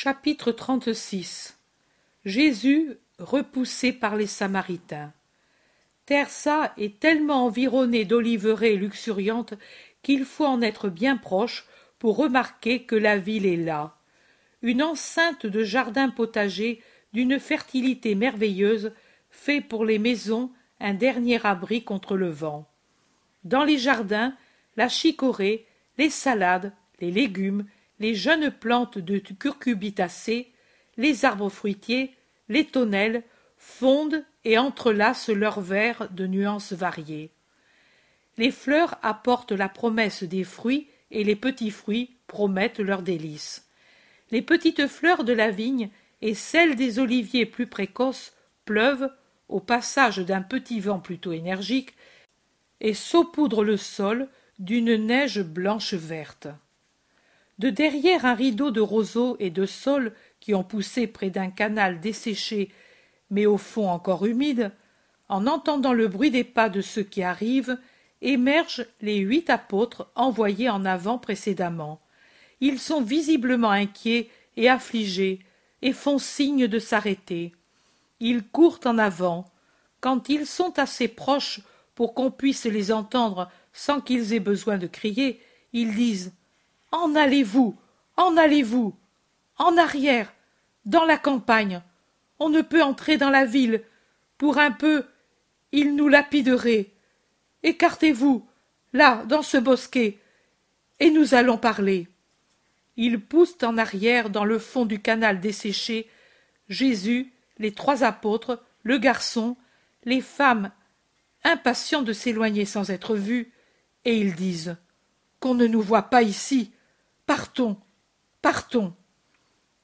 Chapitre 36 Jésus repoussé par les Samaritains. Tersa est tellement environnée d'oliveraies luxuriantes qu'il faut en être bien proche pour remarquer que la ville est là. Une enceinte de jardins potagers d'une fertilité merveilleuse fait pour les maisons un dernier abri contre le vent. Dans les jardins, la chicorée, les salades, les légumes, les jeunes plantes de curcubitacées, les arbres fruitiers, les tonnelles fondent et entrelacent leurs verres de nuances variées. Les fleurs apportent la promesse des fruits et les petits fruits promettent leurs délices. Les petites fleurs de la vigne et celles des oliviers plus précoces pleuvent, au passage d'un petit vent plutôt énergique, et saupoudrent le sol d'une neige blanche verte. De derrière un rideau de roseaux et de saules qui ont poussé près d'un canal desséché mais au fond encore humide, en entendant le bruit des pas de ceux qui arrivent, émergent les huit apôtres envoyés en avant précédemment. Ils sont visiblement inquiets et affligés, et font signe de s'arrêter. Ils courent en avant. Quand ils sont assez proches pour qu'on puisse les entendre sans qu'ils aient besoin de crier, ils disent En allez-vous En allez-vous En arrière Dans la campagne On ne peut entrer dans la ville. Pour un peu, ils nous lapideraient. Écartez-vous, là, dans ce bosquet, et nous allons parler. Ils poussent en arrière dans le fond du canal desséché Jésus, les trois apôtres, le garçon, les femmes, impatients de s'éloigner sans être vus, et ils disent Qu'on ne nous voit pas ici. Partons, partons.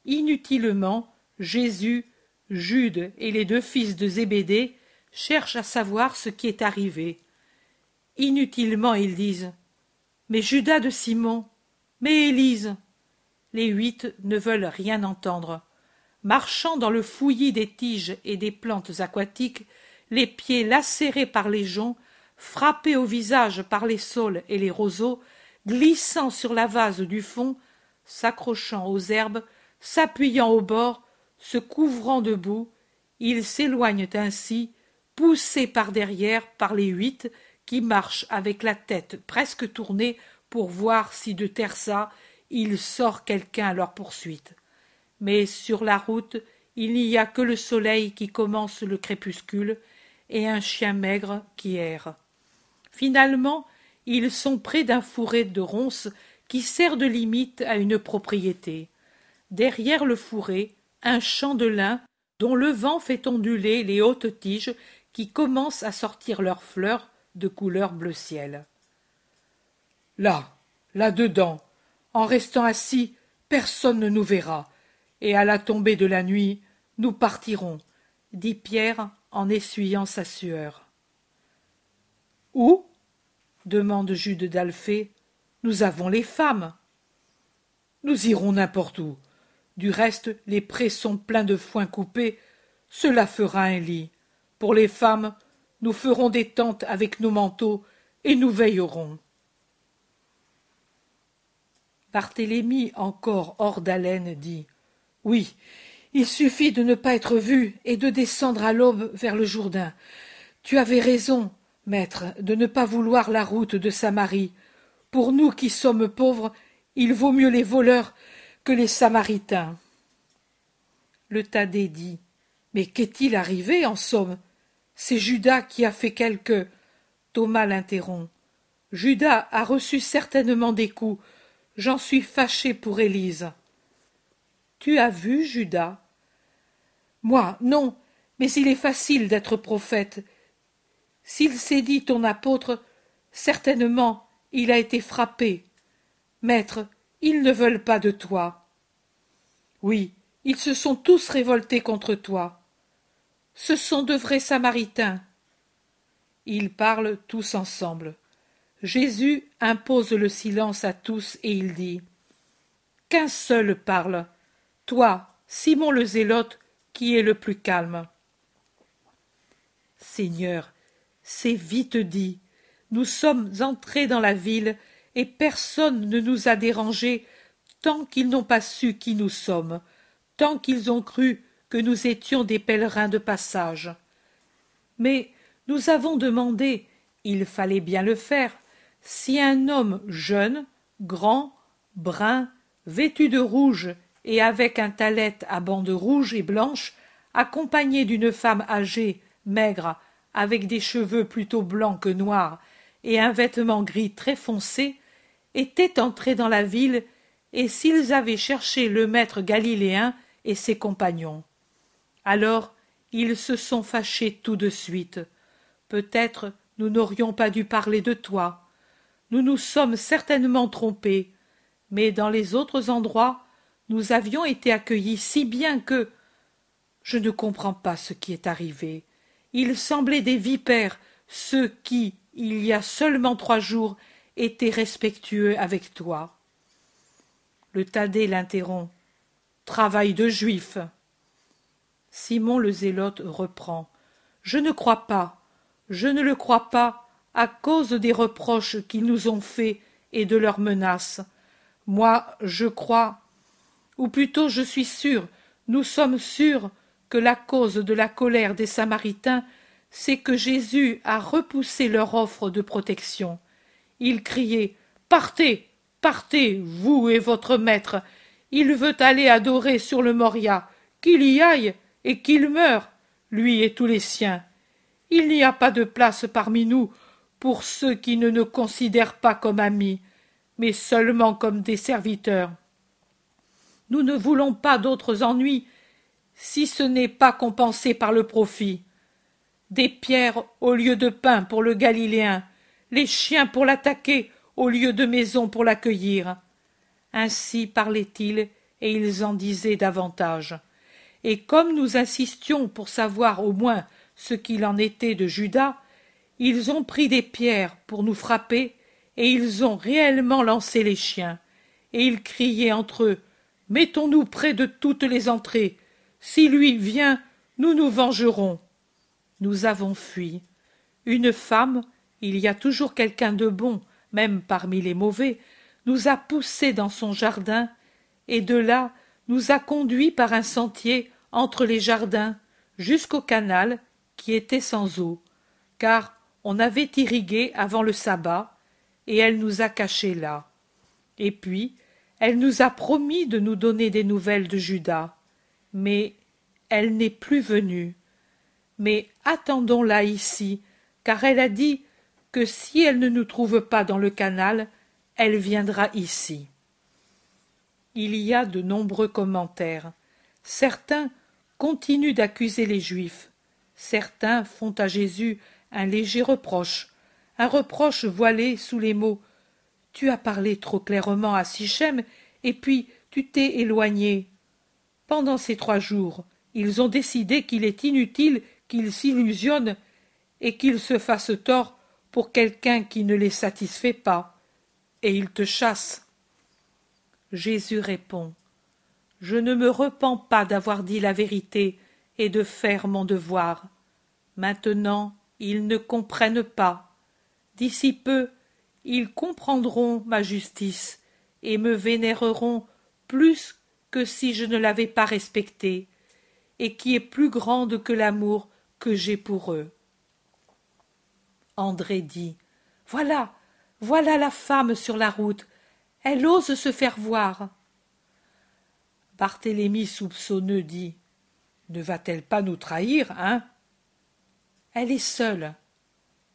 Inutilement, Jésus, Jude et les deux fils de Zébédée cherchent à savoir ce qui est arrivé. Inutilement ils disent Mais Judas de Simon, mais Élise. Les huit ne veulent rien entendre. Marchant dans le fouillis des tiges et des plantes aquatiques, les pieds lacérés par les joncs, frappés au visage par les saules et les roseaux, glissant sur la vase du fond, s'accrochant aux herbes, s'appuyant au bord, se couvrant de boue, ils s'éloignent ainsi, poussés par derrière par les huit qui marchent avec la tête presque tournée pour voir si de Tersa il sort quelqu'un à leur poursuite. Mais sur la route, il n'y a que le soleil qui commence le crépuscule et un chien maigre qui erre. Finalement, ils sont près d'un fourré de ronces qui sert de limite à une propriété. Derrière le fourré, un champ de lin dont le vent fait onduler les hautes tiges qui commencent à sortir leurs fleurs de couleur bleu ciel. Là, là-dedans, en restant assis, personne ne nous verra, et à la tombée de la nuit, nous partirons, dit Pierre en essuyant sa sueur. Où? Demande Jude d'Alphée. Nous avons les femmes. Nous irons n'importe où. Du reste, les prés sont pleins de foin coupé. Cela fera un lit. Pour les femmes, nous ferons des tentes avec nos manteaux et nous veillerons. Barthélemy, encore hors d'haleine, dit Oui, il suffit de ne pas être vu et de descendre à l'aube vers le Jourdain. Tu avais raison, maître, de ne pas vouloir la route de Samarie. Pour nous qui sommes pauvres, il vaut mieux les voleurs que les Samaritains. Le Thaddée dit Mais qu'est-il arrivé, en somme? C'est Judas qui a fait quelque. Thomas l'interrompt. Judas a reçu certainement des coups. J'en suis fâché pour Élise. Tu as vu Judas? Moi, non, mais il est facile d'être prophète. S'il s'est dit ton apôtre, certainement il a été frappé. Maître, ils ne veulent pas de toi. Oui, ils se sont tous révoltés contre toi. Ce sont de vrais Samaritains. Ils parlent tous ensemble. Jésus impose le silence à tous et il dit Qu'un seul parle. Toi, Simon le Zélote, qui est le plus calme Seigneur, c'est vite dit. Nous sommes entrés dans la ville et personne ne nous a dérangés tant qu'ils n'ont pas su qui nous sommes. tant qu'ils ont cru que nous étions des pèlerins de passage. Mais nous avons demandé, il fallait bien le faire, si un homme jeune, grand, brun, vêtu de rouge et avec un talet à bandes rouges et blanches, accompagné d'une femme âgée, maigre, avec des cheveux plutôt blancs que noirs et un vêtement gris très foncé, était entré dans la ville et s'ils avaient cherché le maître galiléen et ses compagnons. Alors ils se sont fâchés tout de suite. Peut-être nous n'aurions pas dû parler de toi. Nous nous sommes certainement trompés, mais dans les autres endroits nous avions été accueillis si bien que je ne comprends pas ce qui est arrivé. Ils semblaient des vipères, ceux qui, il y a seulement trois jours, étaient respectueux avec toi. Le Thaddée l'interrompt. Travail de juif. Simon le Zélote reprend. Je ne crois pas, je ne le crois pas, à cause des reproches qu'ils nous ont faits et de leurs menaces. Moi, je crois, ou plutôt je suis sûr, nous sommes sûrs la cause de la colère des Samaritains, c'est que Jésus a repoussé leur offre de protection. Il criait Partez, partez, vous et votre maître. Il veut aller adorer sur le Moria. Qu'il y aille et qu'il meure, lui et tous les siens. Il n'y a pas de place parmi nous pour ceux qui ne nous considèrent pas comme amis, mais seulement comme des serviteurs. Nous ne voulons pas d'autres ennuis, si ce n'est pas compensé par le profit. Des pierres au lieu de pain pour le Galiléen, les chiens pour l'attaquer au lieu de maisons pour l'accueillir. Ainsi parlaient-ils, et ils en disaient davantage. Et comme nous insistions pour savoir au moins ce qu'il en était de Judas, ils ont pris des pierres pour nous frapper, et ils ont réellement lancé les chiens. Et ils criaient entre eux Mettons-nous près de toutes les entrées. Si lui vient, nous nous vengerons. Nous avons fui. Une femme, il y a toujours quelqu'un de bon, même parmi les mauvais, nous a poussés dans son jardin, et de là nous a conduits par un sentier entre les jardins jusqu'au canal qui était sans eau, car on avait irrigué avant le sabbat, et elle nous a cachés là. Et puis elle nous a promis de nous donner des nouvelles de Judas, mais elle n'est plus venue. Mais attendons-la ici, car elle a dit que si elle ne nous trouve pas dans le canal, elle viendra ici. Il y a de nombreux commentaires. Certains continuent d'accuser les Juifs. Certains font à Jésus un léger reproche, un reproche voilé sous les mots tu as parlé trop clairement à Sichem, et puis tu t'es éloigné. Pendant ces trois jours, ils ont décidé qu'il est inutile qu'ils s'illusionnent et qu'ils se fassent tort pour quelqu'un qui ne les satisfait pas, et ils te chassent. Jésus répond Je ne me repens pas d'avoir dit la vérité et de faire mon devoir. Maintenant, ils ne comprennent pas. D'ici peu, ils comprendront ma justice et me vénéreront plus que si je ne l'avais pas respectée, et qui est plus grande que l'amour que j'ai pour eux. André dit Voilà, voilà la femme sur la route. Elle ose se faire voir. Barthélemy soupçonneux dit Ne va-t-elle pas nous trahir, hein? Elle est seule.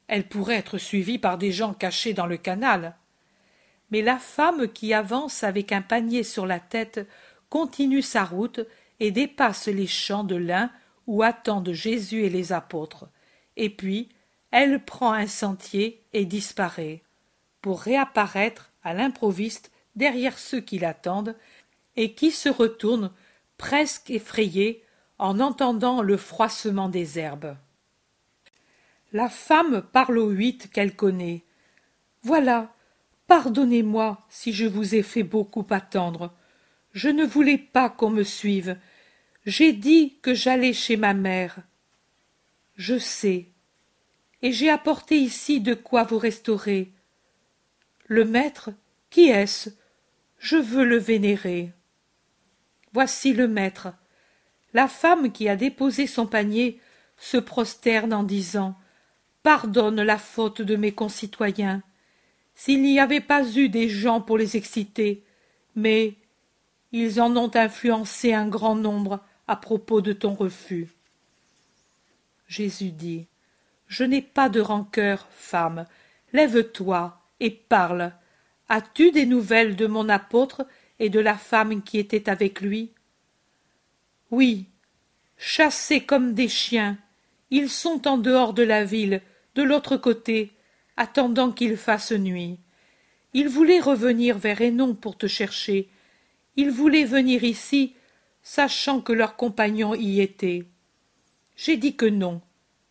Elle pourrait être suivie par des gens cachés dans le canal. Mais la femme qui avance avec un panier sur la tête continue sa route et dépasse les champs de lin où attendent Jésus et les apôtres. Et puis, elle prend un sentier et disparaît, pour réapparaître à l'improviste derrière ceux qui l'attendent et qui se retournent presque effrayés en entendant le froissement des herbes. La femme parle aux huit qu'elle connaît. Voilà, pardonnez-moi si je vous ai fait beaucoup attendre. Je ne voulais pas qu'on me suive. J'ai dit que j'allais chez ma mère. Je sais. Et j'ai apporté ici de quoi vous restaurer. Le maître, qui est-ce? Je veux le vénérer. voici le maître la femme qui a déposé son panier se prosterne en disant pardonne la faute de mes concitoyens s'il n'y avait pas eu des gens pour les exciter mais ils en ont influencé un grand nombre à propos de ton refus. Jésus dit je n'ai pas de rancœur femme. Lève-toi et parle. As-tu des nouvelles de mon apôtre et de la femme qui était avec lui? Oui chassés comme des chiens ils sont en dehors de la ville de l'autre côté attendant qu'il fasse nuit. Ils voulaient revenir vers hénon pour te chercher ils voulaient venir ici sachant que leurs compagnons y étaient. J'ai dit que non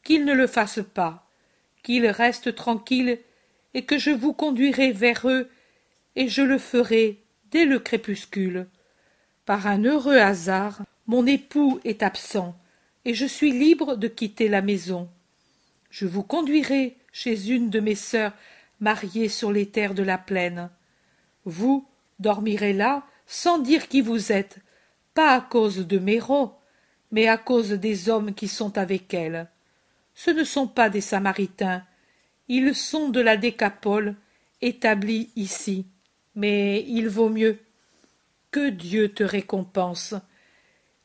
qu'ils ne le fassent pas qu'ils restent tranquilles et que je vous conduirai vers eux et je le ferai dès le crépuscule. Par un heureux hasard mon époux est absent et je suis libre de quitter la maison. Je vous conduirai chez une de mes sœurs mariées sur les terres de la plaine. Vous dormirez là sans dire qui vous êtes pas à cause de méro mais à cause des hommes qui sont avec elle. Ce ne sont pas des samaritains. Ils sont de la décapole établis ici. Mais il vaut mieux que dieu te récompense.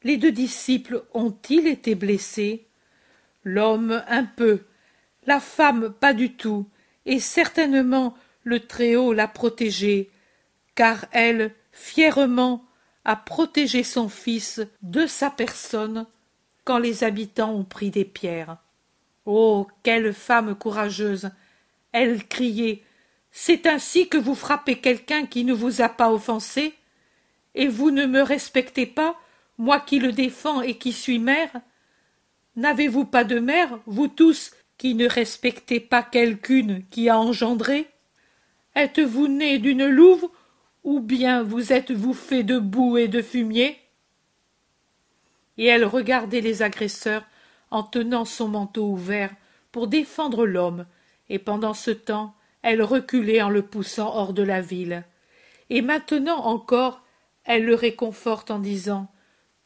Les deux disciples ont-ils été blessés? L'homme un peu la femme pas du tout et certainement le très-haut l'a protégée car elle fièrement a protégé son fils de sa personne quand les habitants ont pris des pierres. Oh quelle femme courageuse elle criait. C'est ainsi que vous frappez quelqu'un qui ne vous a pas offensé et vous ne me respectez pas moi qui le défends et qui suis mère. N'avez-vous pas de mère vous tous qui ne respectez pas quelqu'une qui a engendré? Êtes-vous né d'une louve ou bien vous êtes-vous fait de boue et de fumier? Et elle regardait les agresseurs en tenant son manteau ouvert pour défendre l'homme. Et pendant ce temps elle reculait en le poussant hors de la ville. Et maintenant encore elle le réconforte en disant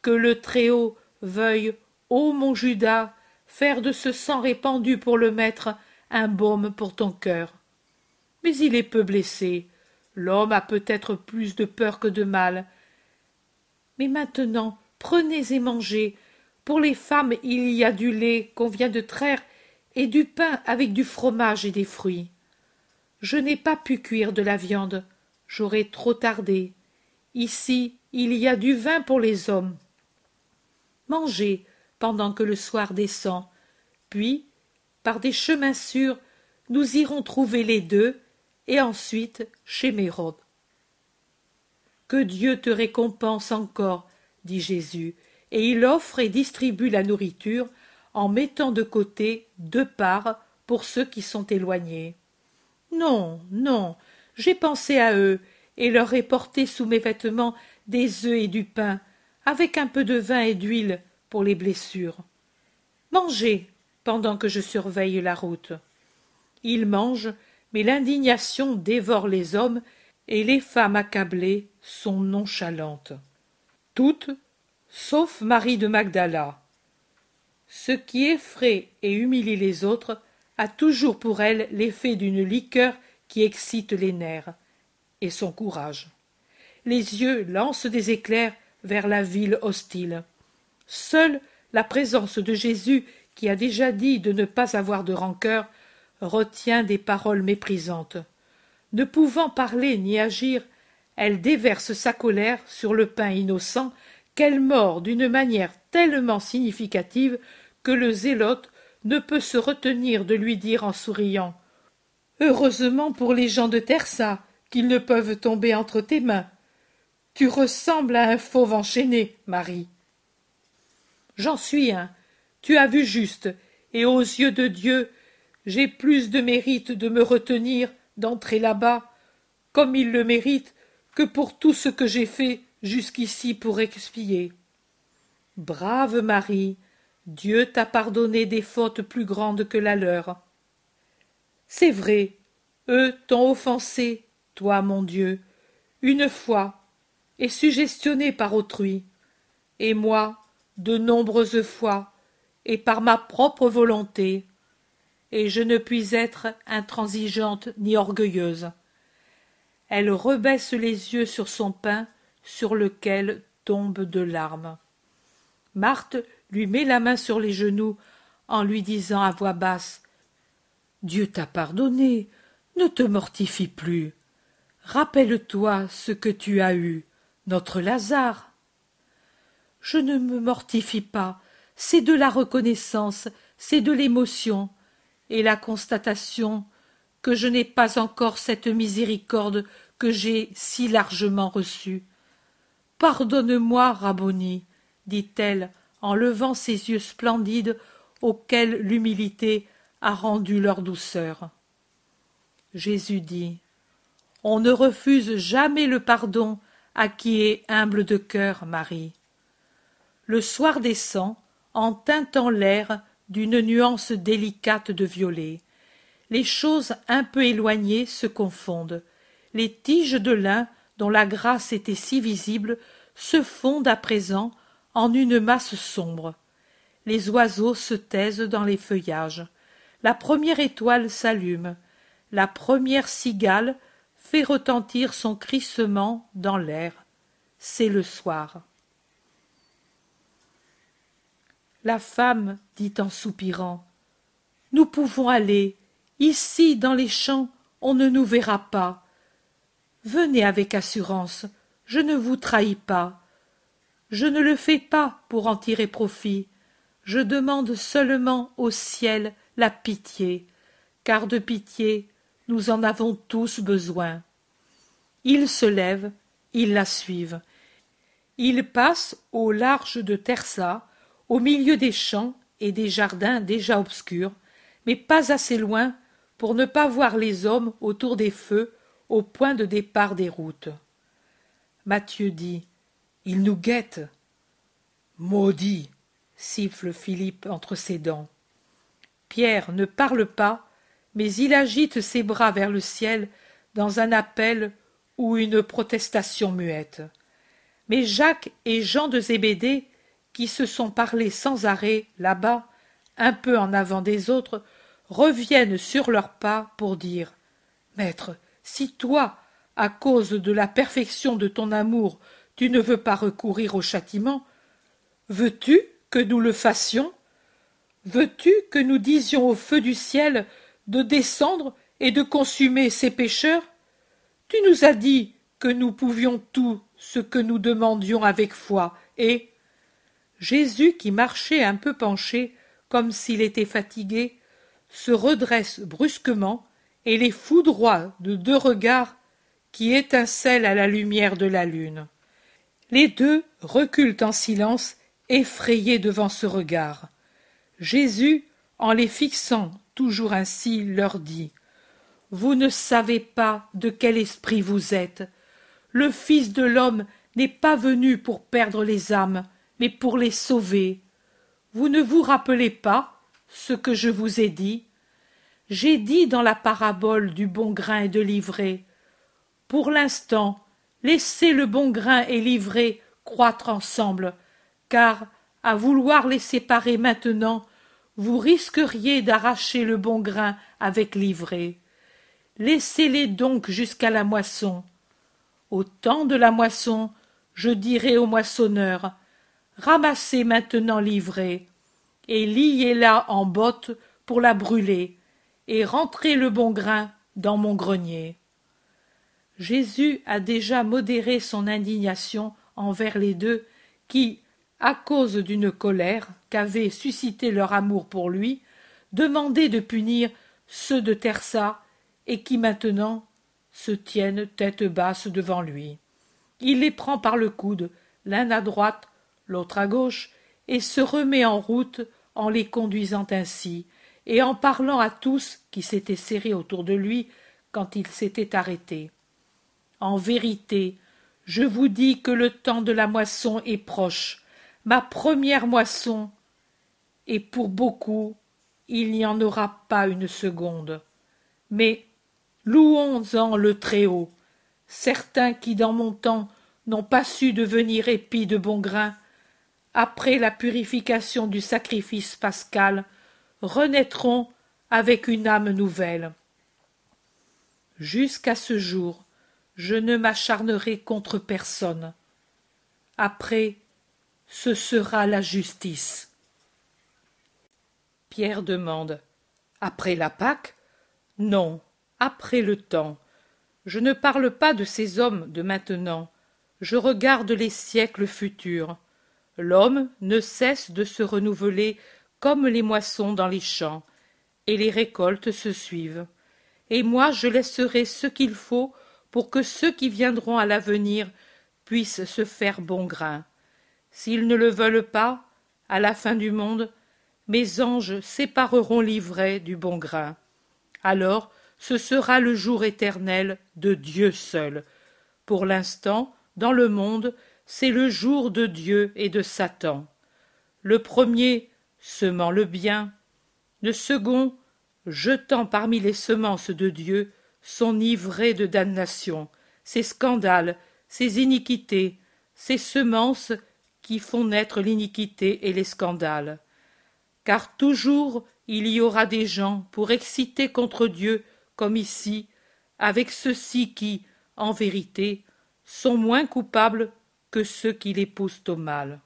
que le très-haut veuille ô mon judas faire de ce sang répandu pour le maître un baume pour ton cœur mais il est peu blessé l'homme a peut-être plus de peur que de mal. Mais maintenant prenez et mangez. Pour les femmes il y a du lait qu'on vient de traire et du pain avec du fromage et des fruits. Je n'ai pas pu cuire de la viande. J'aurais trop tardé. Ici il y a du vin pour les hommes. Mangez pendant que le soir descend. Puis par des chemins sûrs nous irons trouver les deux et ensuite chez Mérode. Que Dieu te récompense encore, dit Jésus, et il offre et distribue la nourriture en mettant de côté deux parts pour ceux qui sont éloignés. Non, non, j'ai pensé à eux, et leur ai porté sous mes vêtements des œufs et du pain, avec un peu de vin et d'huile pour les blessures. Mangez pendant que je surveille la route. Ils mangent l'indignation dévore les hommes et les femmes accablées sont nonchalantes toutes sauf marie de magdala. Ce qui effraie et humilie les autres a toujours pour elle l'effet d'une liqueur qui excite les nerfs et son courage. Les yeux lancent des éclairs vers la ville hostile. Seule la présence de jésus qui a déjà dit de ne pas avoir de rancœur retient des paroles méprisantes. Ne pouvant parler ni agir, elle déverse sa colère sur le pain innocent qu'elle mord d'une manière tellement significative que le zélote ne peut se retenir de lui dire en souriant Heureusement pour les gens de Tersa qu'ils ne peuvent tomber entre tes mains. Tu ressembles à un fauve enchaîné, Marie. J'en suis un. Tu as vu juste, et aux yeux de Dieu, j'ai plus de mérite de me retenir d'entrer là-bas, comme il le mérite, que pour tout ce que j'ai fait jusqu'ici pour expier. Brave Marie, Dieu t'a pardonné des fautes plus grandes que la leur. C'est vrai, eux t'ont offensé, toi mon Dieu, une fois, et suggestionné par autrui. et moi, de nombreuses fois, et par ma propre volonté, et je ne puis être intransigeante ni orgueilleuse. Elle rebaisse les yeux sur son pain, sur lequel tombent de larmes. Marthe lui met la main sur les genoux en lui disant à voix basse Dieu t'a pardonné, ne te mortifie plus. Rappelle-toi ce que tu as eu, notre Lazare. Je ne me mortifie pas, c'est de la reconnaissance, c'est de l'émotion, et la constatation que je n'ai pas encore cette miséricorde que j'ai si largement reçue. Pardonne-moi, Rabboni, dit-elle en levant ses yeux splendides auxquels l'humilité a rendu leur douceur. Jésus dit On ne refuse jamais le pardon à qui est humble de cœur, Marie. Le soir descend, en teintant l'air d'une nuance délicate de violet. Les choses un peu éloignées se confondent. Les tiges de lin, dont la grâce était si visible, se fondent à présent en une masse sombre. Les oiseaux se taisent dans les feuillages. La première étoile s'allume. La première cigale fait retentir son crissement dans l'air. C'est le soir. La femme dit en soupirant Nous pouvons aller. Ici, dans les champs, on ne nous verra pas. Venez avec assurance, je ne vous trahis pas. Je ne le fais pas pour en tirer profit. Je demande seulement au ciel la pitié, car de pitié nous en avons tous besoin. Ils se lèvent, ils la suivent. Ils passent au large de Tersa, au milieu des champs et des jardins déjà obscurs, mais pas assez loin pour ne pas voir les hommes autour des feux au point de départ des routes. Mathieu dit Ils nous guettent. Maudit siffle Philippe entre ses dents. Pierre ne parle pas, mais il agite ses bras vers le ciel dans un appel ou une protestation muette. Mais Jacques et Jean de Zébédée qui se sont parlé sans arrêt là-bas, un peu en avant des autres, reviennent sur leurs pas pour dire Maître, si toi, à cause de la perfection de ton amour, tu ne veux pas recourir au châtiment, veux-tu que nous le fassions? Veux-tu que nous disions au feu du ciel de descendre et de consumer ces pécheurs Tu nous as dit que nous pouvions tout ce que nous demandions avec foi, et Jésus, qui marchait un peu penché, comme s'il était fatigué, se redresse brusquement et les foudroie de deux regards qui étincellent à la lumière de la lune. Les deux reculent en silence, effrayés devant ce regard. Jésus, en les fixant toujours ainsi, leur dit Vous ne savez pas de quel esprit vous êtes. Le Fils de l'homme n'est pas venu pour perdre les âmes, mais pour les sauver. Vous ne vous rappelez pas ce que je vous ai dit? J'ai dit dans la parabole du bon grain et de l'ivraie. Pour l'instant, laissez le bon grain et l'ivraie croître ensemble, car, à vouloir les séparer maintenant, vous risqueriez d'arracher le bon grain avec l'ivraie. Laissez-les donc jusqu'à la moisson. Au temps de la moisson, je dirai aux moissonneurs ramassez maintenant l'ivraie, et liez-la en botte pour la brûler, et rentrez le bon grain dans mon grenier. Jésus a déjà modéré son indignation envers les deux qui, à cause d'une colère qu'avait suscité leur amour pour lui, demandaient de punir ceux de Tersa et qui maintenant se tiennent tête basse devant lui. Il les prend par le coude, l'un à droite, l'autre à gauche, et se remet en route en les conduisant ainsi, et en parlant à tous qui s'étaient serrés autour de lui quand il s'était arrêté. En vérité, je vous dis que le temps de la moisson est proche, ma première moisson, et pour beaucoup il n'y en aura pas une seconde. Mais louons en le Très-Haut. Certains qui dans mon temps n'ont pas su devenir épis de bon grain après la purification du sacrifice pascal, renaîtront avec une âme nouvelle. Jusqu'à ce jour, je ne m'acharnerai contre personne. Après, ce sera la justice. Pierre demande Après la Pâque? Non, après le temps. Je ne parle pas de ces hommes de maintenant, je regarde les siècles futurs. L'homme ne cesse de se renouveler comme les moissons dans les champs, et les récoltes se suivent. Et moi je laisserai ce qu'il faut pour que ceux qui viendront à l'avenir puissent se faire bon grain. S'ils ne le veulent pas, à la fin du monde, mes anges sépareront l'ivraie du bon grain. Alors ce sera le jour éternel de Dieu seul. Pour l'instant, dans le monde, c'est le jour de Dieu et de Satan. Le premier semant le bien, le second jetant parmi les semences de Dieu son ivraie de damnation, ses scandales, ses iniquités, ses semences qui font naître l'iniquité et les scandales. Car toujours il y aura des gens pour exciter contre Dieu, comme ici, avec ceux-ci qui, en vérité, sont moins coupables ceux qui les poussent au mal.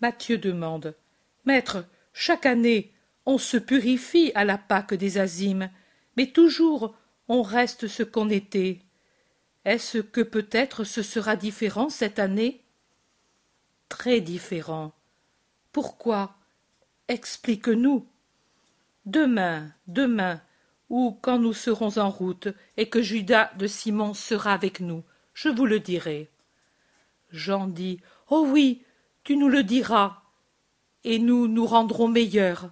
Matthieu demande Maître, chaque année, on se purifie à la Pâque des Azimes, mais toujours on reste ce qu'on était. Est-ce que peut-être ce sera différent cette année? Très différent. Pourquoi? Explique-nous. Demain, demain, ou quand nous serons en route et que Judas de Simon sera avec nous, je vous le dirai. Jean dit Oh oui, tu nous le diras, et nous nous rendrons meilleurs.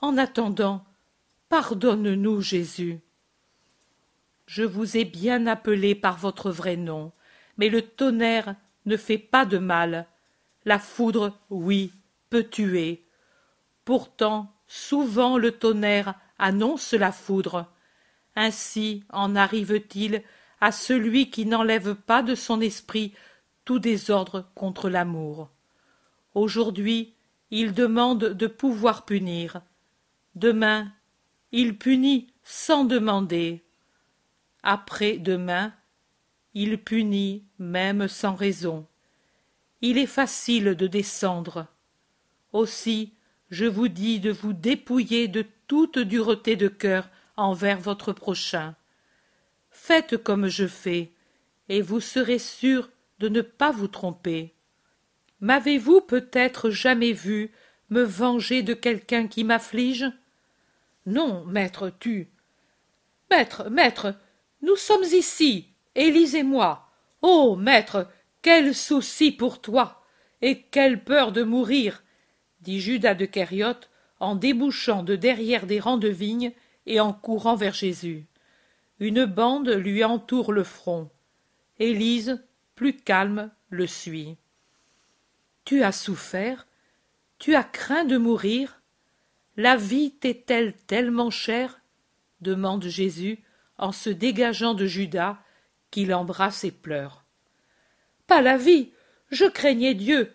En attendant, pardonne-nous, Jésus. Je vous ai bien appelé par votre vrai nom, mais le tonnerre ne fait pas de mal. La foudre, oui, peut tuer. Pourtant, souvent le tonnerre annonce la foudre. Ainsi en arrive-t-il à celui qui n'enlève pas de son esprit tout désordre contre l'amour. Aujourd'hui, il demande de pouvoir punir. Demain, il punit sans demander. Après-demain, il punit même sans raison. Il est facile de descendre. Aussi, je vous dis de vous dépouiller de toute dureté de cœur envers votre prochain. Faites comme je fais, et vous serez sûr de ne pas vous tromper. M'avez-vous peut-être jamais vu me venger de quelqu'un qui m'afflige? Non, maître, tu. Maître, maître, nous sommes ici, Élise et moi. Oh, maître, quel souci pour toi, et quelle peur de mourir, dit Judas de Kériote en débouchant de derrière des rangs de vignes et en courant vers Jésus. Une bande lui entoure le front. Élise, plus calme, le suit. Tu as souffert Tu as craint de mourir La vie t'est-elle tellement chère? demande Jésus en se dégageant de Judas, qui l'embrasse et pleure. Pas la vie Je craignais Dieu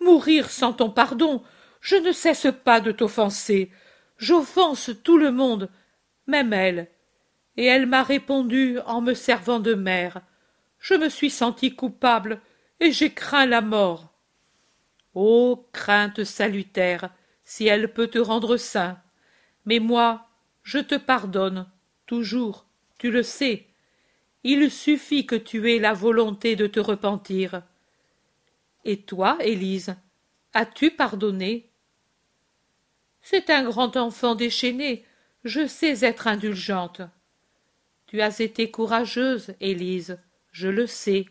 Mourir sans ton pardon je ne cesse pas de t'offenser. J'offense tout le monde, même elle. Et elle m'a répondu en me servant de mère. Je me suis senti coupable et j'ai craint la mort. Ô crainte salutaire, si elle peut te rendre saint. Mais moi, je te pardonne, toujours, tu le sais. Il suffit que tu aies la volonté de te repentir. Et toi, Élise, as-tu pardonné? C'est un grand enfant déchaîné. Je sais être indulgente. Tu as été courageuse, Élise, je le sais.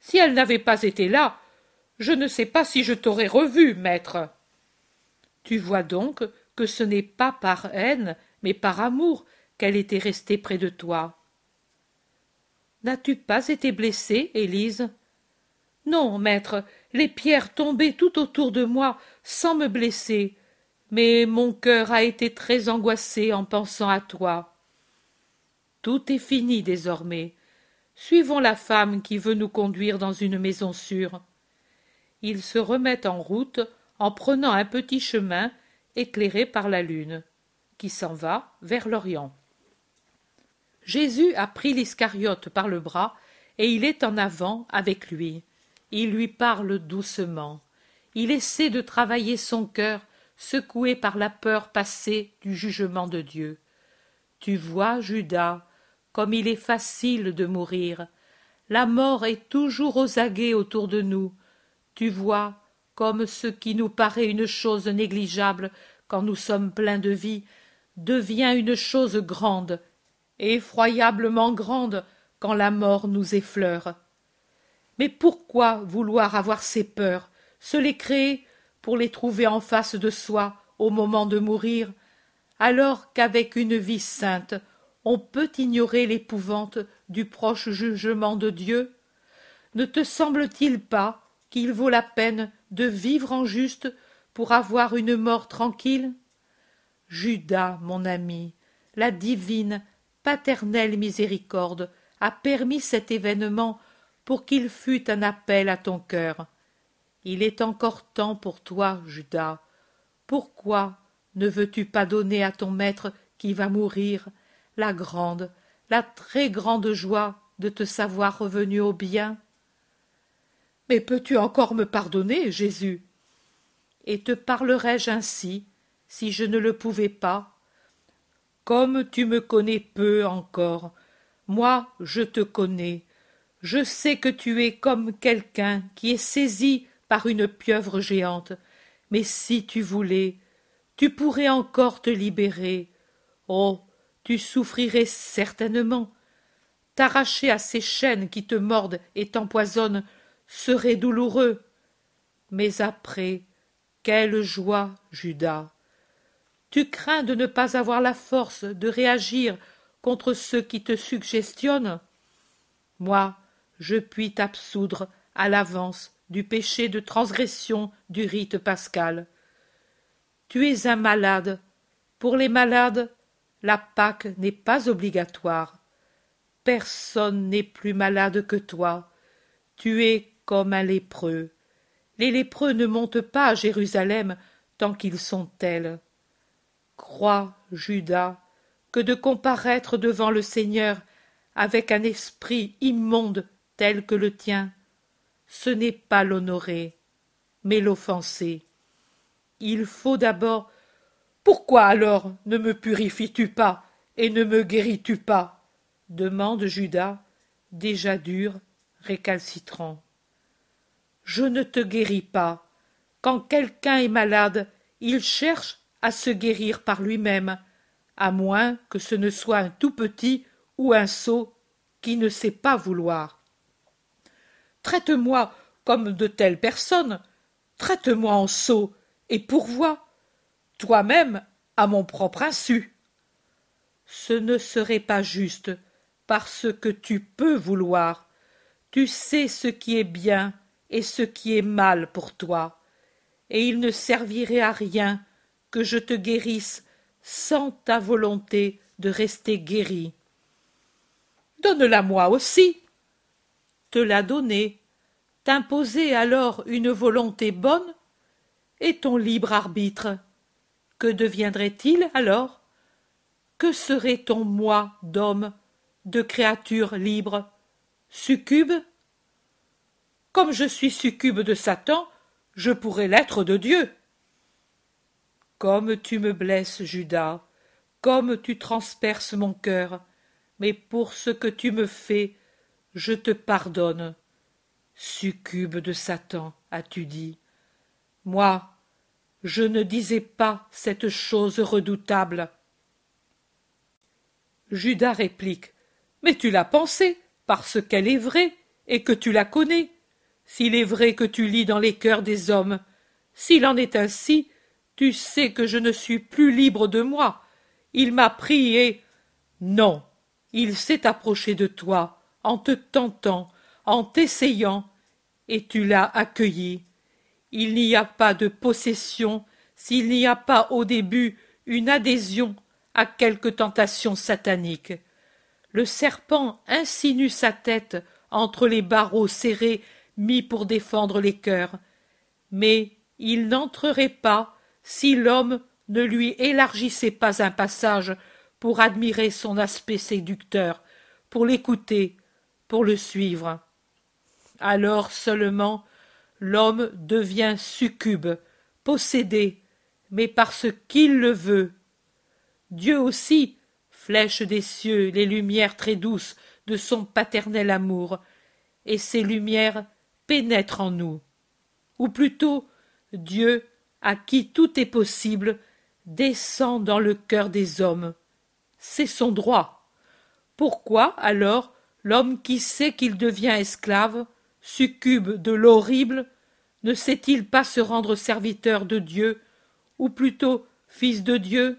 Si elle n'avait pas été là, je ne sais pas si je t'aurais revue, maître. Tu vois donc que ce n'est pas par haine, mais par amour qu'elle était restée près de toi. N'as-tu pas été blessée, Élise? Non, maître, les pierres tombaient tout autour de moi sans me blesser mais mon cœur a été très angoissé en pensant à toi. Tout est fini désormais. Suivons la femme qui veut nous conduire dans une maison sûre. Ils se remettent en route en prenant un petit chemin éclairé par la lune, qui s'en va vers l'Orient. Jésus a pris l'Iscariote par le bras et il est en avant avec lui. Il lui parle doucement. Il essaie de travailler son cœur secoué par la peur passée du jugement de Dieu. Tu vois, Judas, comme il est facile de mourir. La mort est toujours aux aguets autour de nous. Tu vois, comme ce qui nous paraît une chose négligeable quand nous sommes pleins de vie, devient une chose grande, effroyablement grande quand la mort nous effleure. Mais pourquoi vouloir avoir ces peurs, se les créer pour les trouver en face de soi au moment de mourir, alors qu'avec une vie sainte on peut ignorer l'épouvante du proche jugement de Dieu Ne te semble-t-il pas qu'il vaut la peine de vivre en juste pour avoir une mort tranquille? Judas, mon ami, la divine, paternelle miséricorde a permis cet événement pour qu'il fût un appel à ton cœur. Il est encore temps pour toi, Judas. Pourquoi ne veux-tu pas donner à ton maître qui va mourir la grande, la très grande joie de te savoir revenu au bien Mais peux-tu encore me pardonner, Jésus? Et te parlerais-je ainsi si je ne le pouvais pas? Comme tu me connais peu encore, moi je te connais, je sais que tu es comme quelqu'un qui est saisi par une pieuvre géante, mais si tu voulais, tu pourrais encore te libérer. Oh. Tu souffrirais certainement. T'arracher à ces chaînes qui te mordent et t'empoisonnent serait douloureux. Mais après, quelle joie, Judas. Tu crains de ne pas avoir la force de réagir contre ceux qui te suggestionnent. Moi, je puis t'absoudre à l'avance du péché de transgression du rite pascal. Tu es un malade. Pour les malades, la Pâque n'est pas obligatoire. Personne n'est plus malade que toi. Tu es comme un lépreux. Les lépreux ne montent pas à Jérusalem tant qu'ils sont tels. Crois, Judas, que de comparaître devant le Seigneur avec un esprit immonde tel que le tien, ce n'est pas l'honorer, mais l'offenser. Il faut d'abord pourquoi alors ne me purifies tu pas et ne me guéris tu pas? demande Judas, déjà dur, récalcitrant. Je ne te guéris pas. Quand quelqu'un est malade, il cherche à se guérir par lui-même, à moins que ce ne soit un tout petit ou un sot qui ne sait pas vouloir. Traite-moi comme de telles personnes, traite-moi en sot et pourvois toi-même à mon propre insu. Ce ne serait pas juste, parce que tu peux vouloir. Tu sais ce qui est bien et ce qui est mal pour toi, et il ne servirait à rien que je te guérisse sans ta volonté de rester guéri. Donne-la moi aussi. Te la donner, t'imposer alors une volonté bonne, et ton libre arbitre que deviendrait-il alors? Que serait ton moi d'homme, de créature libre? Succube? Comme je suis succube de Satan, je pourrais l'être de Dieu. Comme tu me blesses, Judas, comme tu transperces mon cœur, mais pour ce que tu me fais, je te pardonne. Succube de Satan, as-tu dit? Moi, je ne disais pas cette chose redoutable. Judas réplique. Mais tu l'as pensée, parce qu'elle est vraie, et que tu la connais. S'il est vrai que tu lis dans les cœurs des hommes, s'il en est ainsi, tu sais que je ne suis plus libre de moi. Il m'a pris et. Non. Il s'est approché de toi, en te tentant, en t'essayant, et tu l'as accueilli. Il n'y a pas de possession s'il n'y a pas au début une adhésion à quelque tentation satanique. le serpent insinue sa tête entre les barreaux serrés mis pour défendre les cœurs. Mais il n'entrerait pas si l'homme ne lui élargissait pas un passage pour admirer son aspect séducteur, pour l'écouter, pour le suivre. Alors seulement l'homme devient succube, possédé, mais parce qu'il le veut. Dieu aussi flèche des cieux les lumières très douces de son paternel amour, et ces lumières pénètrent en nous. Ou plutôt, Dieu, à qui tout est possible, descend dans le cœur des hommes. C'est son droit. Pourquoi, alors, l'homme qui sait qu'il devient esclave, succube de l'horrible, ne sait-il pas se rendre serviteur de Dieu, ou plutôt fils de Dieu?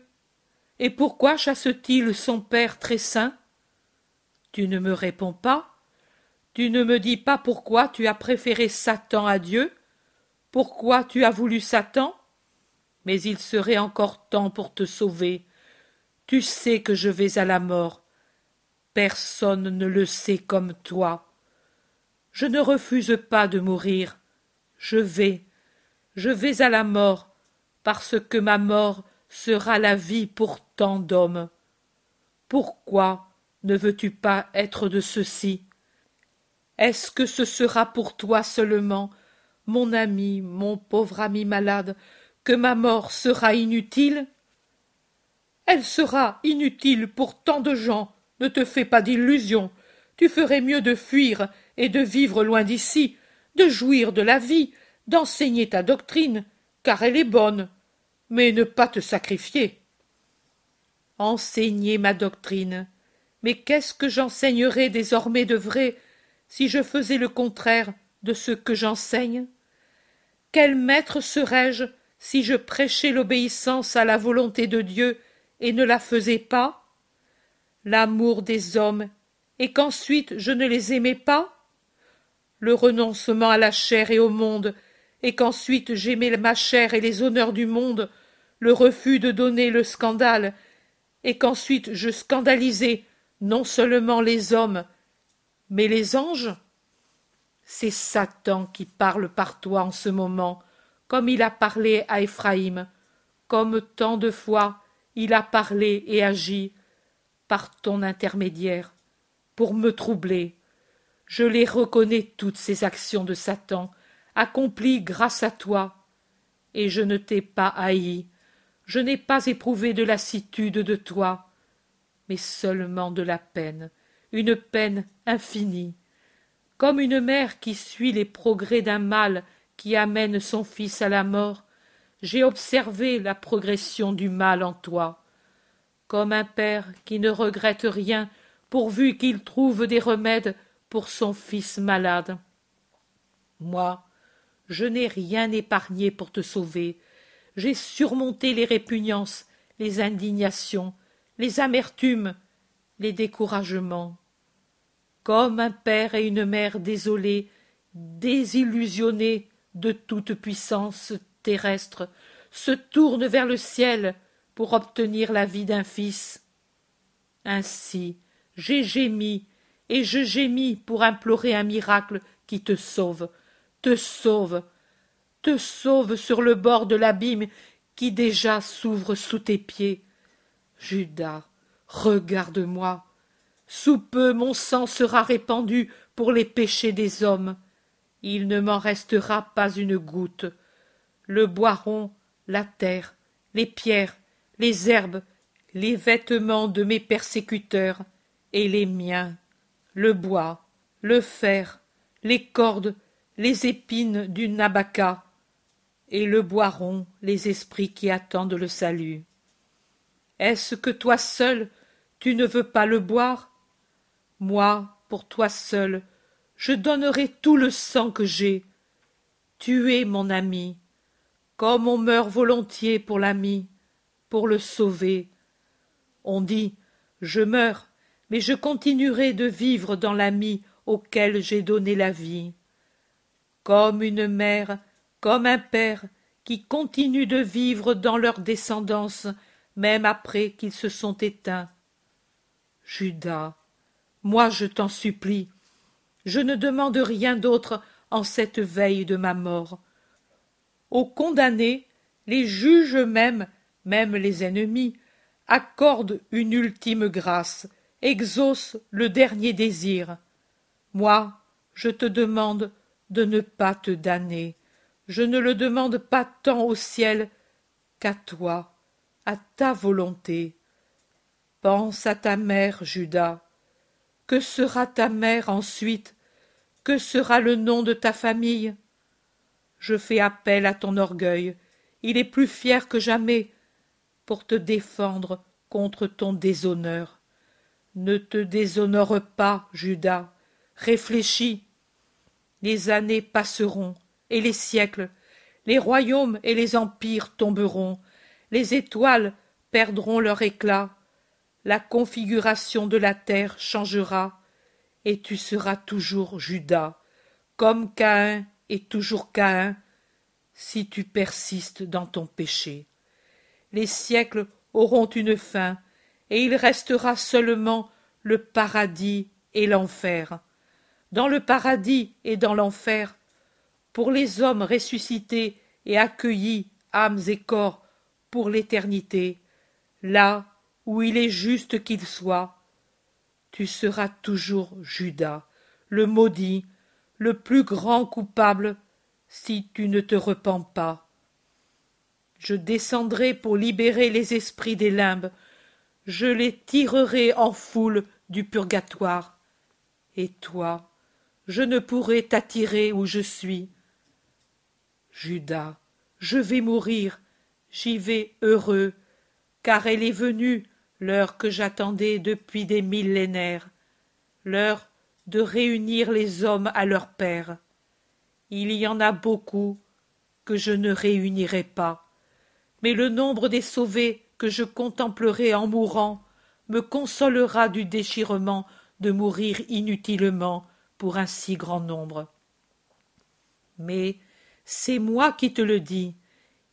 Et pourquoi chasse-t-il son père très saint? Tu ne me réponds pas Tu ne me dis pas pourquoi tu as préféré Satan à Dieu Pourquoi tu as voulu Satan? Mais il serait encore temps pour te sauver. Tu sais que je vais à la mort. Personne ne le sait comme toi. Je ne refuse pas de mourir. Je vais, je vais à la mort, parce que ma mort sera la vie pour tant d'hommes. Pourquoi ne veux-tu pas être de ceux-ci? Est-ce que ce sera pour toi seulement, mon ami, mon pauvre ami malade, que ma mort sera inutile? Elle sera inutile pour tant de gens. Ne te fais pas d'illusions. Tu ferais mieux de fuir et de vivre loin d'ici, de jouir de la vie, d'enseigner ta doctrine, car elle est bonne, mais ne pas te sacrifier. Enseigner ma doctrine. Mais qu'est-ce que j'enseignerais désormais de vrai si je faisais le contraire de ce que j'enseigne? Quel maître serais-je si je prêchais l'obéissance à la volonté de Dieu et ne la faisais pas? L'amour des hommes et qu'ensuite je ne les aimais pas? Le renoncement à la chair et au monde et qu'ensuite j'aimais ma chair et les honneurs du monde, le refus de donner le scandale, et qu'ensuite je scandalisais non seulement les hommes, mais les anges C'est Satan qui parle par toi en ce moment, comme il a parlé à Éphraïm, comme tant de fois il a parlé et agi par ton intermédiaire, pour me troubler. Je les reconnais toutes ces actions de Satan, accompli grâce à toi. Et je ne t'ai pas haï, je n'ai pas éprouvé de lassitude de toi, mais seulement de la peine, une peine infinie. Comme une mère qui suit les progrès d'un mal qui amène son fils à la mort, j'ai observé la progression du mal en toi. Comme un père qui ne regrette rien pourvu qu'il trouve des remèdes pour son fils malade. Moi, je n'ai rien épargné pour te sauver. J'ai surmonté les répugnances, les indignations, les amertumes, les découragements. Comme un père et une mère désolés, désillusionnés de toute puissance terrestre, se tournent vers le ciel pour obtenir la vie d'un fils. Ainsi, j'ai gémi, et je gémis pour implorer un miracle qui te sauve, te sauve, te sauve sur le bord de l'abîme qui déjà s'ouvre sous tes pieds. Judas, regarde-moi. Sous peu mon sang sera répandu pour les péchés des hommes. Il ne m'en restera pas une goutte. Le boiron, la terre, les pierres, les herbes, les vêtements de mes persécuteurs et les miens, le bois, le fer, les cordes, les épines du nabaka, et le boiront les esprits qui attendent le salut. Est-ce que toi seul tu ne veux pas le boire? Moi, pour toi seul, je donnerai tout le sang que j'ai. Tu es mon ami, comme on meurt volontiers pour l'ami, pour le sauver. On dit Je meurs, mais je continuerai de vivre dans l'ami auquel j'ai donné la vie comme une mère, comme un père, qui continuent de vivre dans leur descendance, même après qu'ils se sont éteints. Judas, moi je t'en supplie. Je ne demande rien d'autre en cette veille de ma mort. Aux condamnés, les juges eux-mêmes, même les ennemis, accordent une ultime grâce, exaucent le dernier désir. Moi, je te demande de ne pas te damner. Je ne le demande pas tant au ciel qu'à toi, à ta volonté. Pense à ta mère, Judas. Que sera ta mère ensuite? Que sera le nom de ta famille? Je fais appel à ton orgueil. Il est plus fier que jamais pour te défendre contre ton déshonneur. Ne te déshonore pas, Judas. Réfléchis. Les années passeront, et les siècles, les royaumes et les empires tomberont, les étoiles perdront leur éclat, la configuration de la terre changera, et tu seras toujours Judas, comme Caïn est toujours Caïn, si tu persistes dans ton péché. Les siècles auront une fin, et il restera seulement le paradis et l'enfer. Dans le paradis et dans l'enfer, pour les hommes ressuscités et accueillis, âmes et corps, pour l'éternité, là où il est juste qu'il soit, tu seras toujours Judas, le maudit, le plus grand coupable, si tu ne te repens pas. Je descendrai pour libérer les esprits des limbes, je les tirerai en foule du purgatoire. Et toi, je ne pourrai t'attirer où je suis. Judas, je vais mourir, j'y vais heureux, car elle est venue l'heure que j'attendais depuis des millénaires, l'heure de réunir les hommes à leur père. Il y en a beaucoup que je ne réunirai pas, mais le nombre des sauvés que je contemplerai en mourant me consolera du déchirement de mourir inutilement pour un si grand nombre. Mais c'est moi qui te le dis,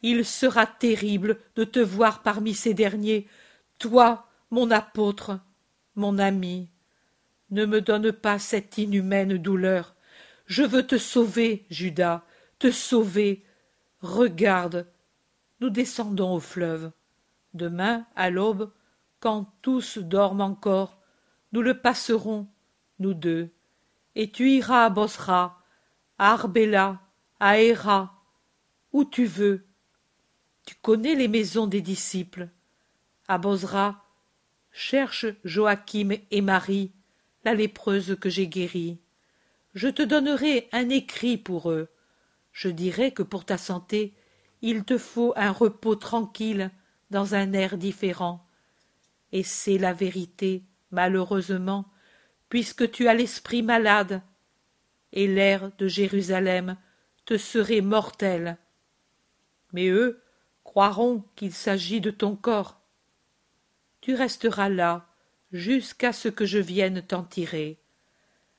il sera terrible de te voir parmi ces derniers, toi, mon apôtre, mon ami. Ne me donne pas cette inhumaine douleur. Je veux te sauver, Judas, te sauver. Regarde, nous descendons au fleuve. Demain, à l'aube, quand tous dorment encore, nous le passerons, nous deux, et tu iras à Bosra, à Arbela, à Héra, où tu veux. Tu connais les maisons des disciples. À Bosra, cherche Joachim et Marie, la lépreuse que j'ai guérie. Je te donnerai un écrit pour eux. Je dirai que pour ta santé, il te faut un repos tranquille dans un air différent. Et c'est la vérité, malheureusement, puisque tu as l'esprit malade, et l'air de Jérusalem te serait mortel. Mais eux croiront qu'il s'agit de ton corps. Tu resteras là jusqu'à ce que je vienne t'en tirer.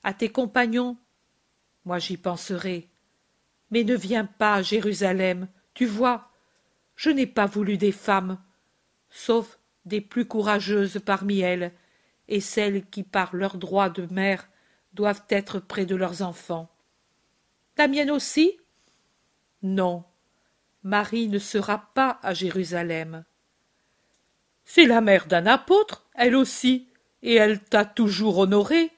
À tes compagnons, moi j'y penserai. Mais ne viens pas Jérusalem, tu vois, je n'ai pas voulu des femmes, sauf des plus courageuses parmi elles, et celles qui, par leur droit de mère, doivent être près de leurs enfants. La mienne aussi? Non, Marie ne sera pas à Jérusalem. C'est la mère d'un apôtre, elle aussi, et elle t'a toujours honoré.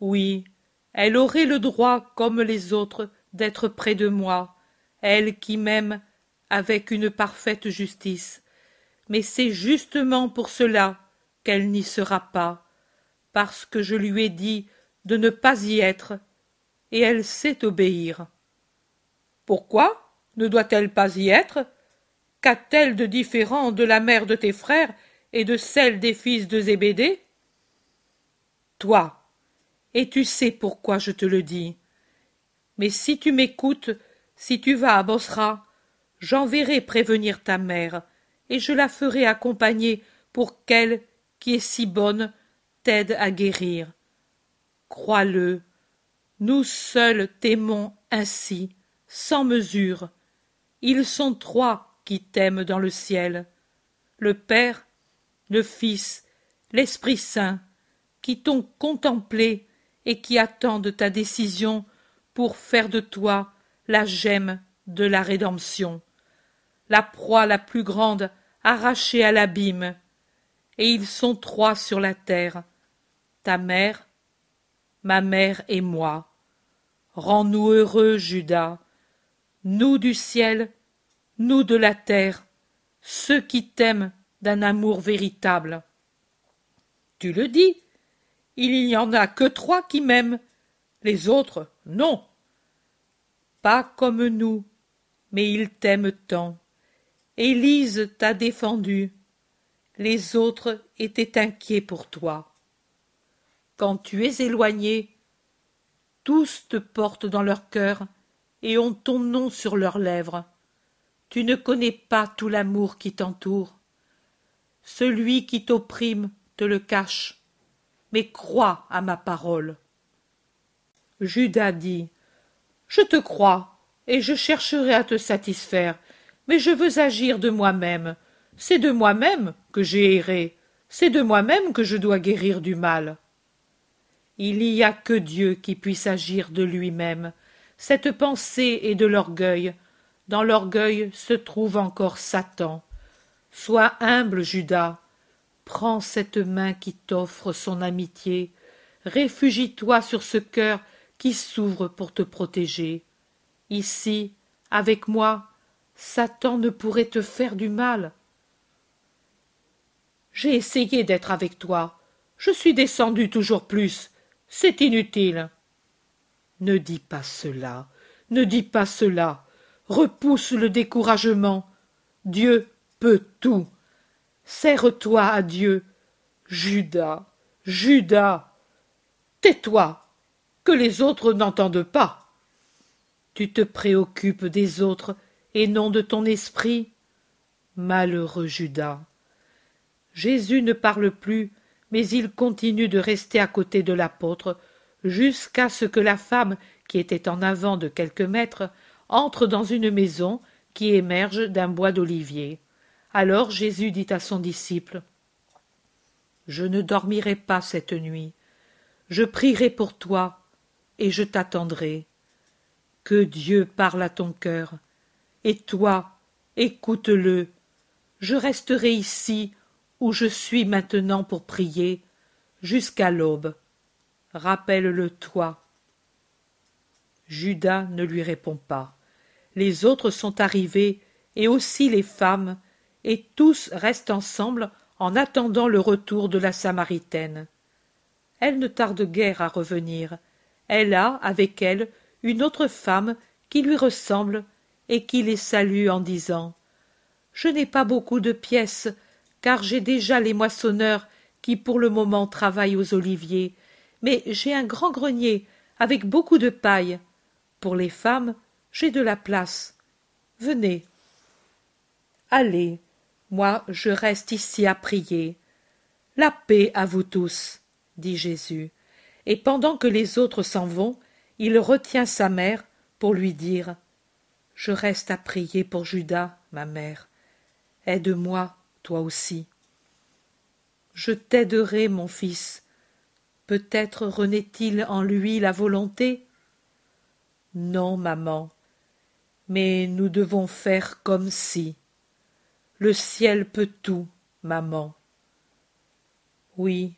Oui, elle aurait le droit, comme les autres, d'être près de moi, elle qui m'aime avec une parfaite justice. Mais c'est justement pour cela qu'elle n'y sera pas, parce que je lui ai dit de ne pas y être, et elle sait obéir. Pourquoi ne doit-elle pas y être? Qu'a-t-elle de différent de la mère de tes frères et de celle des fils de Zébédée? Toi, et tu sais pourquoi je te le dis. Mais si tu m'écoutes, si tu vas à Bosra, j'enverrai prévenir ta mère, et je la ferai accompagner pour qu'elle, qui est si bonne, t'aide à guérir. Crois-le, nous seuls t'aimons ainsi, sans mesure. Ils sont trois qui t'aiment dans le ciel, le Père, le Fils, l'Esprit Saint, qui t'ont contemplé et qui attendent ta décision pour faire de toi la gemme de la rédemption, la proie la plus grande arrachée à l'abîme. Et ils sont trois sur la terre, ta mère, ma mère et moi. Rends-nous heureux, Judas, nous du ciel, nous de la terre, ceux qui t'aiment d'un amour véritable. Tu le dis, il n'y en a que trois qui m'aiment, les autres non. Pas comme nous, mais ils t'aiment tant. Élise t'a défendu. Les autres étaient inquiets pour toi. Quand tu es éloigné, tous te portent dans leur cœur et ont ton nom sur leurs lèvres. Tu ne connais pas tout l'amour qui t'entoure. Celui qui t'opprime te le cache, mais crois à ma parole. Judas dit Je te crois, et je chercherai à te satisfaire, mais je veux agir de moi-même. C'est de moi-même que j'ai erré, c'est de moi-même que je dois guérir du mal. Il n'y a que Dieu qui puisse agir de lui-même. Cette pensée est de l'orgueil. Dans l'orgueil se trouve encore Satan. Sois humble, Judas. Prends cette main qui t'offre son amitié. Réfugie-toi sur ce cœur qui s'ouvre pour te protéger. Ici, avec moi, Satan ne pourrait te faire du mal. J'ai essayé d'être avec toi. Je suis descendu toujours plus. C'est inutile. Ne dis pas cela. Ne dis pas cela. Repousse le découragement. Dieu peut tout. Serre-toi à Dieu. Judas, Judas. Tais-toi que les autres n'entendent pas. Tu te préoccupes des autres et non de ton esprit. Malheureux Judas. Jésus ne parle plus, mais il continue de rester à côté de l'apôtre jusqu'à ce que la femme, qui était en avant de quelques mètres, entre dans une maison qui émerge d'un bois d'olivier. Alors Jésus dit à son disciple Je ne dormirai pas cette nuit. Je prierai pour toi et je t'attendrai. Que Dieu parle à ton cœur. Et toi, écoute-le. Je resterai ici où je suis maintenant pour prier, jusqu'à l'aube. Rappelle-le toi. Judas ne lui répond pas. Les autres sont arrivés, et aussi les femmes, et tous restent ensemble en attendant le retour de la Samaritaine. Elle ne tarde guère à revenir, elle a avec elle une autre femme qui lui ressemble et qui les salue en disant je n'ai pas beaucoup de pièces car j'ai déjà les moissonneurs qui pour le moment travaillent aux oliviers mais j'ai un grand grenier avec beaucoup de paille. Pour les femmes j'ai de la place. Venez allez moi je reste ici à prier. La paix à vous tous dit jésus. Et pendant que les autres s'en vont, il retient sa mère pour lui dire Je reste à prier pour Judas, ma mère. Aide-moi, toi aussi. Je t'aiderai, mon fils. Peut-être renaît-il en lui la volonté? Non, maman, mais nous devons faire comme si. Le ciel peut tout, maman. Oui,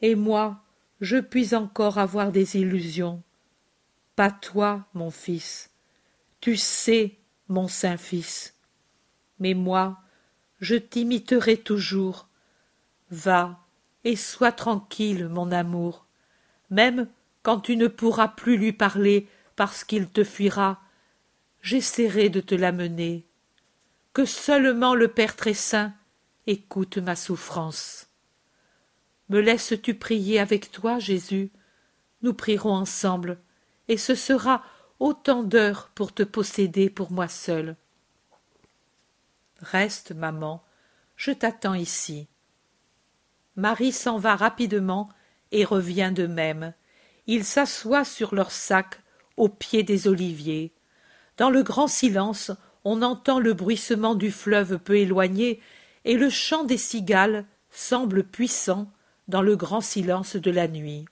et moi, je puis encore avoir des illusions. Pas toi, mon fils. Tu sais, mon saint fils. Mais moi, je t'imiterai toujours. Va, et sois tranquille, mon amour. Même quand tu ne pourras plus lui parler parce qu'il te fuira, j'essaierai de te l'amener. Que seulement le Père très saint écoute ma souffrance. Me laisses-tu prier avec toi, Jésus? Nous prierons ensemble, et ce sera autant d'heures pour te posséder pour moi seul. Reste, maman, je t'attends ici. Marie s'en va rapidement et revient de même. Ils s'assoient sur leur sac au pied des oliviers. Dans le grand silence, on entend le bruissement du fleuve peu éloigné, et le chant des cigales semble puissant dans le grand silence de la nuit.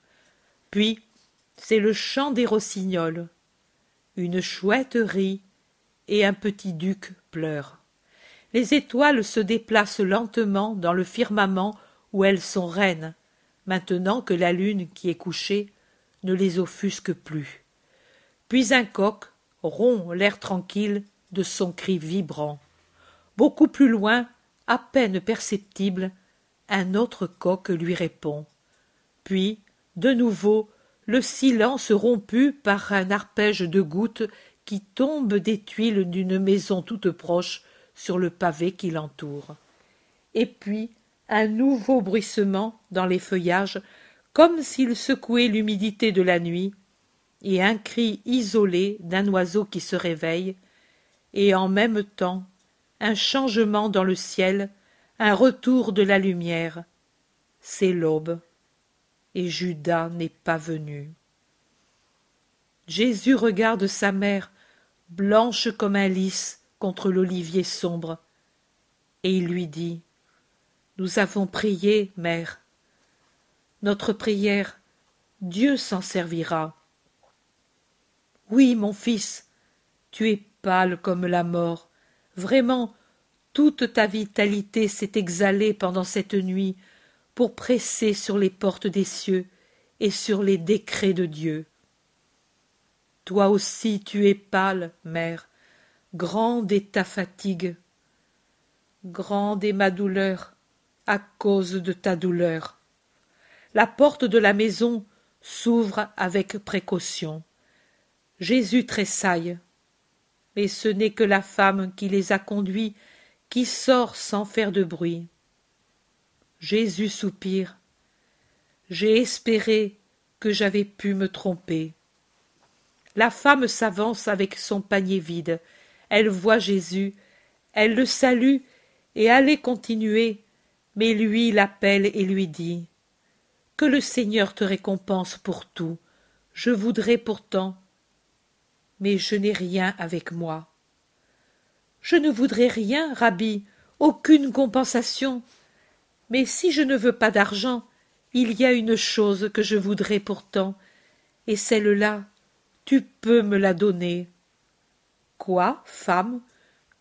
Puis c'est le chant des rossignols. Une chouette rit et un petit duc pleure. Les étoiles se déplacent lentement dans le firmament où elles sont reines, maintenant que la lune qui est couchée ne les offusque plus. Puis un coq rompt l'air tranquille de son cri vibrant. Beaucoup plus loin, à peine perceptible, un autre coq lui répond. Puis, de nouveau, le silence rompu par un arpège de gouttes qui tombent des tuiles d'une maison toute proche sur le pavé qui l'entoure. Et puis un nouveau bruissement dans les feuillages, comme s'il secouait l'humidité de la nuit, et un cri isolé d'un oiseau qui se réveille, et en même temps un changement dans le ciel, un retour de la lumière. C'est l'aube, et Judas n'est pas venu. Jésus regarde sa mère, blanche comme un lys contre l'olivier sombre, et il lui dit Nous avons prié, mère. Notre prière, Dieu s'en servira. Oui, mon fils, tu es pâle comme la mort. Vraiment, toute ta vitalité s'est exhalée pendant cette nuit pour presser sur les portes des cieux et sur les décrets de Dieu. Toi aussi tu es pâle, mère, grande est ta fatigue, grande est ma douleur à cause de ta douleur. La porte de la maison s'ouvre avec précaution. Jésus tressaille, mais ce n'est que la femme qui les a conduits qui sort sans faire de bruit. Jésus soupire. J'ai espéré que j'avais pu me tromper. La femme s'avance avec son panier vide. Elle voit Jésus, elle le salue et allait continuer, mais lui l'appelle et lui dit Que le Seigneur te récompense pour tout. Je voudrais pourtant, mais je n'ai rien avec moi. Je ne voudrais rien, Rabbi, aucune compensation. Mais si je ne veux pas d'argent, il y a une chose que je voudrais pourtant, et celle-là, tu peux me la donner. Quoi, femme,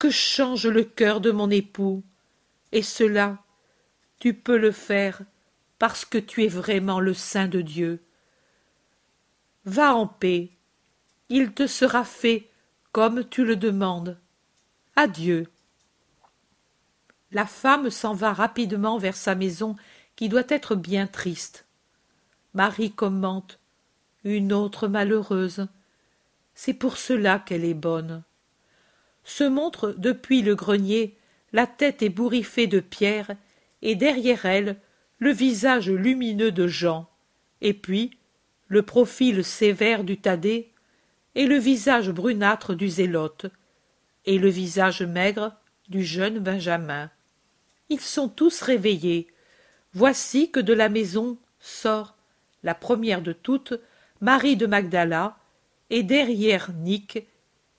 que change le cœur de mon époux? Et cela, tu peux le faire parce que tu es vraiment le saint de Dieu. Va en paix, il te sera fait comme tu le demandes. Adieu. La femme s'en va rapidement vers sa maison qui doit être bien triste. Marie commente une autre malheureuse. C'est pour cela qu'elle est bonne. Se montre depuis le grenier la tête ébouriffée de Pierre, et derrière elle le visage lumineux de Jean, et puis le profil sévère du Thaddée, et le visage brunâtre du Zélote, et le visage maigre du jeune Benjamin. Ils sont tous réveillés. Voici que de la maison sort, la première de toutes, Marie de Magdala, et derrière Nick,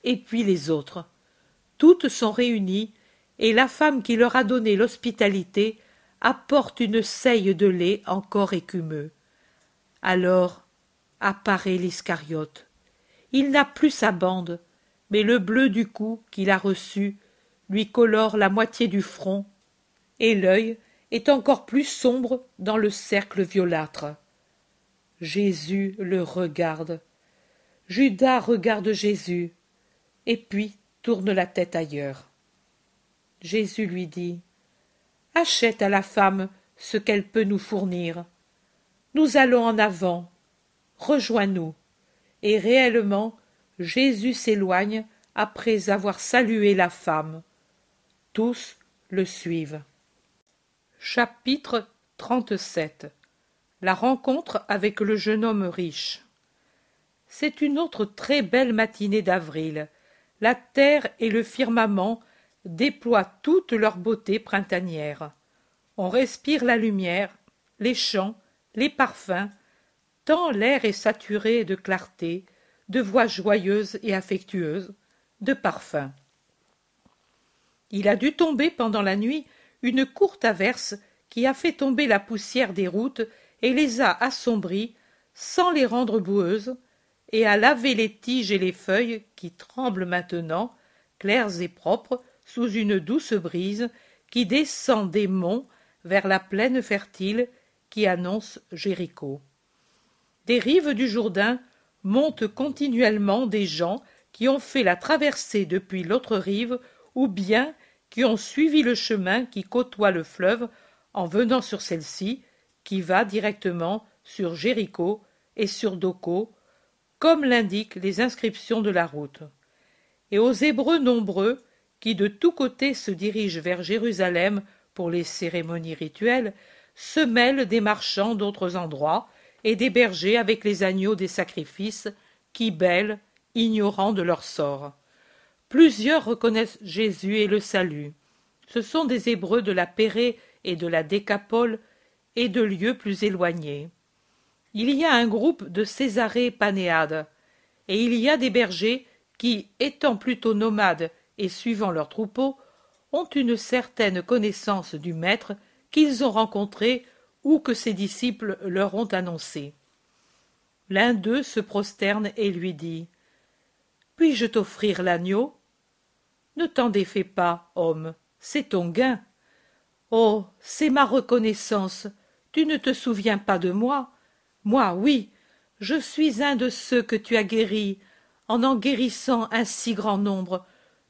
et puis les autres. Toutes sont réunies, et la femme qui leur a donné l'hospitalité apporte une seille de lait encore écumeux. Alors apparaît l'Iscariote. Il n'a plus sa bande, mais le bleu du cou qu'il a reçu lui colore la moitié du front, et l'œil est encore plus sombre dans le cercle violâtre. Jésus le regarde. Judas regarde Jésus, et puis tourne la tête ailleurs. Jésus lui dit Achète à la femme ce qu'elle peut nous fournir. Nous allons en avant. Rejoins-nous. Et réellement, Jésus s'éloigne après avoir salué la femme. Tous le suivent. Chapitre 37 la rencontre avec le jeune homme riche. C'est une autre très belle matinée d'avril. La terre et le firmament déploient toute leur beauté printanière. On respire la lumière, les chants, les parfums, tant l'air est saturé de clarté, de voix joyeuses et affectueuses, de parfums. Il a dû tomber pendant la nuit une courte averse qui a fait tomber la poussière des routes et les a assombries sans les rendre boueuses, et a lavé les tiges et les feuilles qui tremblent maintenant, claires et propres, sous une douce brise qui descend des monts vers la plaine fertile qui annonce Jéricho. Des rives du Jourdain montent continuellement des gens qui ont fait la traversée depuis l'autre rive ou bien qui ont suivi le chemin qui côtoie le fleuve en venant sur celle-ci, qui va directement sur Jéricho et sur Doko, comme l'indiquent les inscriptions de la route. Et aux Hébreux nombreux, qui de tous côtés se dirigent vers Jérusalem pour les cérémonies rituelles, se mêlent des marchands d'autres endroits et des bergers avec les agneaux des sacrifices, qui bêlent, ignorant de leur sort. Plusieurs reconnaissent Jésus et le salut. Ce sont des Hébreux de la Pérée et de la Décapole et de lieux plus éloignés. Il y a un groupe de Césarée Panéade, et il y a des bergers qui, étant plutôt nomades et suivant leurs troupeaux, ont une certaine connaissance du Maître qu'ils ont rencontré ou que ses disciples leur ont annoncé. L'un d'eux se prosterne et lui dit Puis-je t'offrir l'agneau? Ne t'en défais pas, homme, c'est ton gain. Oh, c'est ma reconnaissance. Tu ne te souviens pas de moi Moi, oui, je suis un de ceux que tu as guéris. En en guérissant un si grand nombre,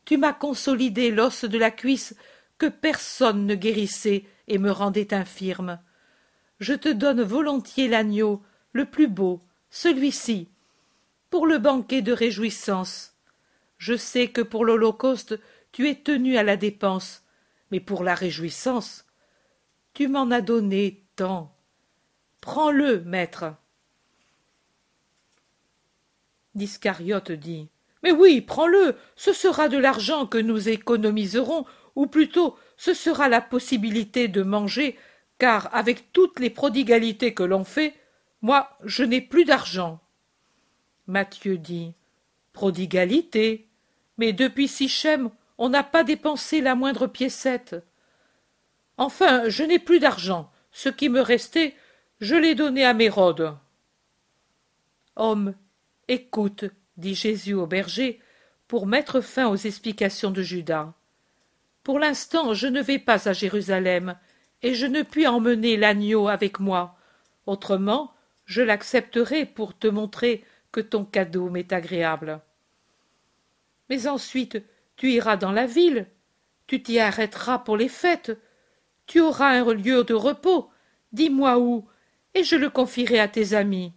tu m'as consolidé l'os de la cuisse que personne ne guérissait et me rendait infirme. Je te donne volontiers l'agneau, le plus beau, celui-ci, pour le banquet de réjouissance. Je sais que pour l'Holocauste tu es tenu à la dépense, mais pour la réjouissance, tu m'en as donné tant. Prends-le, maître. D'Iscariote dit Mais oui, prends-le, ce sera de l'argent que nous économiserons, ou plutôt ce sera la possibilité de manger, car avec toutes les prodigalités que l'on fait, moi je n'ai plus d'argent. Mathieu dit Prodigalité Mais depuis Sichem, on n'a pas dépensé la moindre piécette. Enfin, je n'ai plus d'argent. Ce qui me restait, je l'ai donné à Mérode. Homme, écoute, dit Jésus au berger, pour mettre fin aux explications de Judas. Pour l'instant, je ne vais pas à Jérusalem, et je ne puis emmener l'agneau avec moi. Autrement, je l'accepterai pour te montrer que ton cadeau m'est agréable. Mais ensuite, tu iras dans la ville, tu t'y arrêteras pour les fêtes, tu auras un lieu de repos, dis-moi où, et je le confierai à tes amis.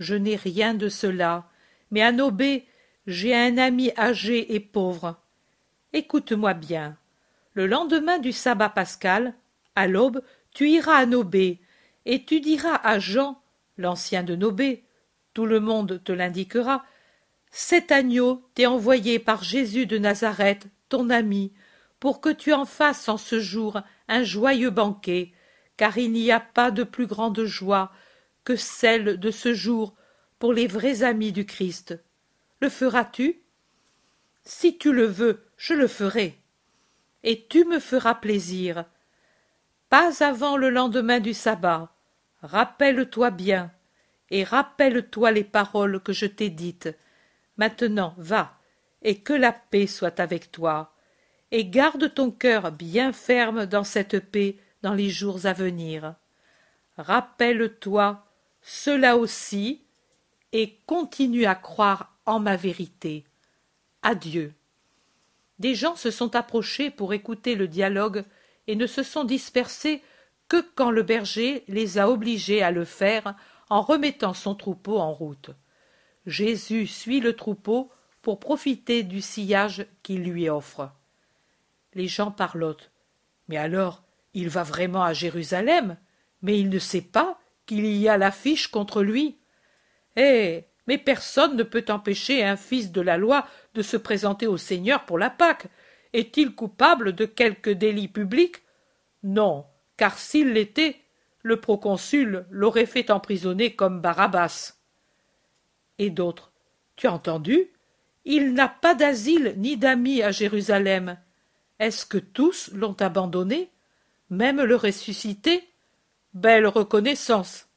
Je n'ai rien de cela, mais à Nobé, j'ai un ami âgé et pauvre. Écoute-moi bien. Le lendemain du sabbat pascal, à l'aube, tu iras à Nobé, et tu diras à Jean, l'ancien de Nobé, tout le monde te l'indiquera, cet agneau t'est envoyé par Jésus de Nazareth, ton ami, pour que tu en fasses en ce jour un joyeux banquet, car il n'y a pas de plus grande joie que celle de ce jour pour les vrais amis du Christ. Le feras-tu? Si tu le veux, je le ferai. Et tu me feras plaisir. Pas avant le lendemain du sabbat. Rappelle-toi bien, et rappelle-toi les paroles que je t'ai dites, Maintenant va, et que la paix soit avec toi, et garde ton cœur bien ferme dans cette paix dans les jours à venir. Rappelle-toi cela aussi, et continue à croire en ma vérité. Adieu. Des gens se sont approchés pour écouter le dialogue et ne se sont dispersés que quand le berger les a obligés à le faire en remettant son troupeau en route. Jésus suit le troupeau pour profiter du sillage qu'il lui offre. Les gens parlottent. Mais alors, il va vraiment à Jérusalem, mais il ne sait pas qu'il y a l'affiche contre lui. Eh. Mais personne ne peut empêcher un fils de la loi de se présenter au Seigneur pour la Pâque. Est-il coupable de quelque délit public? Non, car s'il l'était, le proconsul l'aurait fait emprisonner comme Barabbas et d'autres tu as entendu? Il n'a pas d'asile ni d'amis à jérusalem est-ce que tous l'ont abandonné? Même le ressuscité? Belle reconnaissance.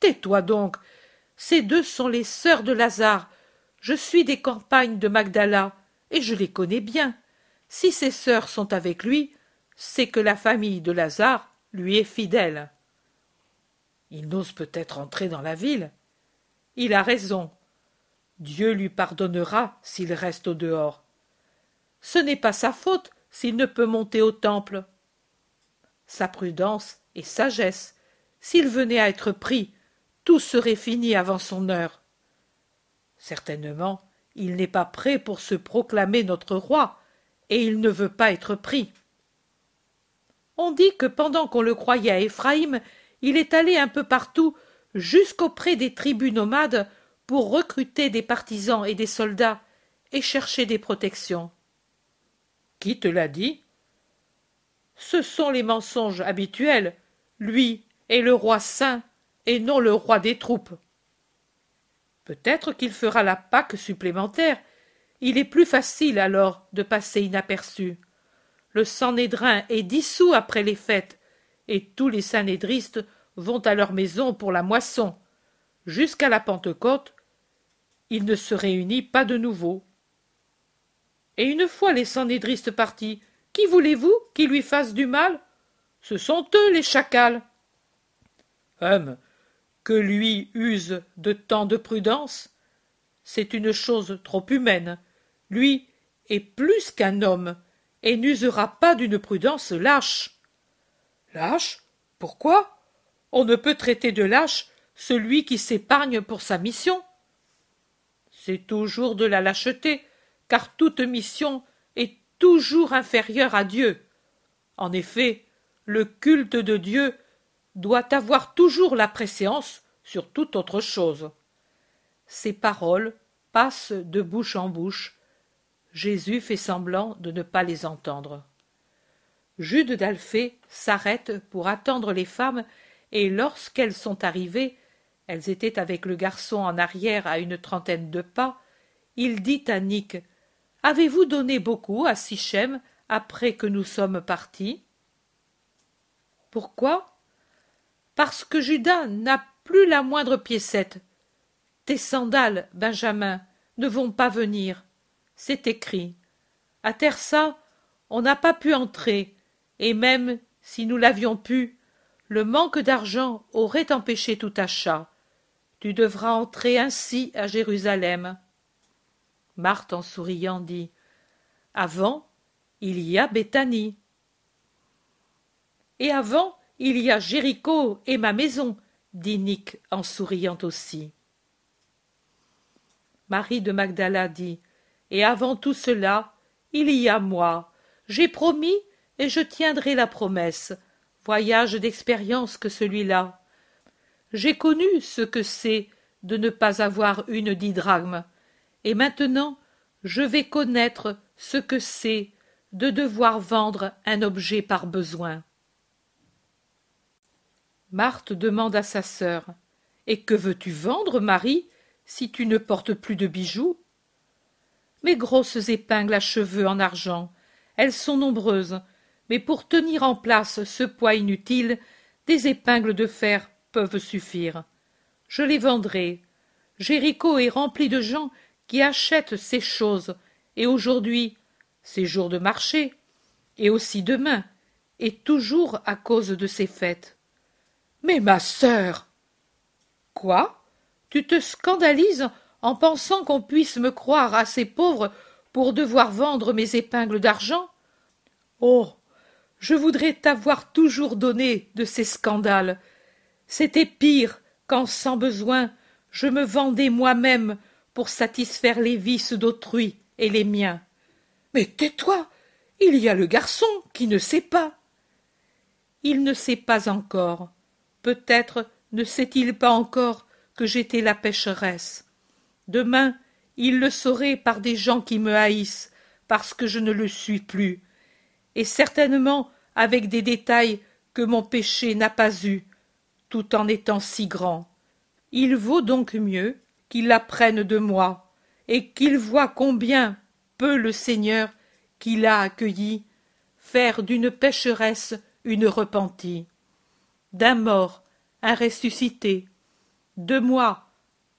Tais-toi donc. Ces deux sont les sœurs de Lazare. Je suis des campagnes de Magdala, et je les connais bien. Si ces sœurs sont avec lui, c'est que la famille de Lazare lui est fidèle. Il n'ose peut-être entrer dans la ville. Il a raison. Dieu lui pardonnera s'il reste au dehors. Ce n'est pas sa faute s'il ne peut monter au temple. Sa prudence et sagesse. S'il venait à être pris, tout serait fini avant son heure. Certainement, il n'est pas prêt pour se proclamer notre roi, et il ne veut pas être pris. On dit que pendant qu'on le croyait à Éphraïm, il est allé un peu partout, jusqu'auprès des tribus nomades, pour recruter des partisans et des soldats, et chercher des protections. Qui te l'a dit? Ce sont les mensonges habituels. Lui est le roi saint, et non le roi des troupes. Peut-être qu'il fera la Pâque supplémentaire. Il est plus facile alors de passer inaperçu. Le Sanhédrin est dissous après les fêtes, et tous les sanédristes vont à leur maison pour la moisson. Jusqu'à la Pentecôte, il ne se réunit pas de nouveau. Et une fois les sanédristes partis, qui voulez-vous qui lui fasse du mal? Ce sont eux les chacals. Hum, que lui use de tant de prudence, c'est une chose trop humaine. Lui est plus qu'un homme, et n'usera pas d'une prudence lâche. Lâche? Pourquoi? On ne peut traiter de lâche celui qui s'épargne pour sa mission. C'est toujours de la lâcheté, car toute mission est toujours inférieure à Dieu. En effet, le culte de Dieu doit avoir toujours la préséance sur toute autre chose. Ces paroles passent de bouche en bouche. Jésus fait semblant de ne pas les entendre. Jude d'Alphée s'arrête pour attendre les femmes, et lorsqu'elles sont arrivées, elles étaient avec le garçon en arrière à une trentaine de pas, il dit à Nick Avez-vous donné beaucoup à Sichem après que nous sommes partis? Pourquoi? Parce que Judas n'a plus la moindre piécette. Tes sandales, Benjamin, ne vont pas venir. C'est écrit. À Tersa, on n'a pas pu entrer, et même si nous l'avions pu, le manque d'argent aurait empêché tout achat. Tu devras entrer ainsi à Jérusalem. Marthe, en souriant, dit Avant, il y a Béthanie. Et avant, il y a Jéricho et ma maison, dit Nick en souriant aussi. Marie de Magdala dit Et avant tout cela, il y a moi. J'ai promis et je tiendrai la promesse. Voyage d'expérience que celui-là. J'ai connu ce que c'est de ne pas avoir une didragme, et maintenant je vais connaître ce que c'est de devoir vendre un objet par besoin. Marthe demande à sa sœur Et que veux-tu vendre, Marie, si tu ne portes plus de bijoux? Mes grosses épingles à cheveux en argent. Elles sont nombreuses, mais pour tenir en place ce poids inutile, des épingles de fer peuvent suffire. Je les vendrai. Jéricho est rempli de gens qui achètent ces choses, et aujourd'hui, c'est jour de marché, et aussi demain, et toujours à cause de ces fêtes. Mais ma sœur Quoi? Tu te scandalises en pensant qu'on puisse me croire assez pauvre pour devoir vendre mes épingles d'argent? Oh je voudrais t'avoir toujours donné de ces scandales. C'était pire quand, sans besoin, je me vendais moi-même pour satisfaire les vices d'autrui et les miens. Mais tais-toi, il y a le garçon qui ne sait pas. Il ne sait pas encore. Peut-être ne sait-il pas encore que j'étais la pécheresse. Demain, il le saurait par des gens qui me haïssent, parce que je ne le suis plus, et certainement avec des détails que mon péché n'a pas eus, tout en étant si grand. Il vaut donc mieux qu'il apprenne de moi, et qu'il voie combien peut le Seigneur, qui l'a accueilli, faire d'une pécheresse une repentie. D'un mort, un ressuscité. De moi,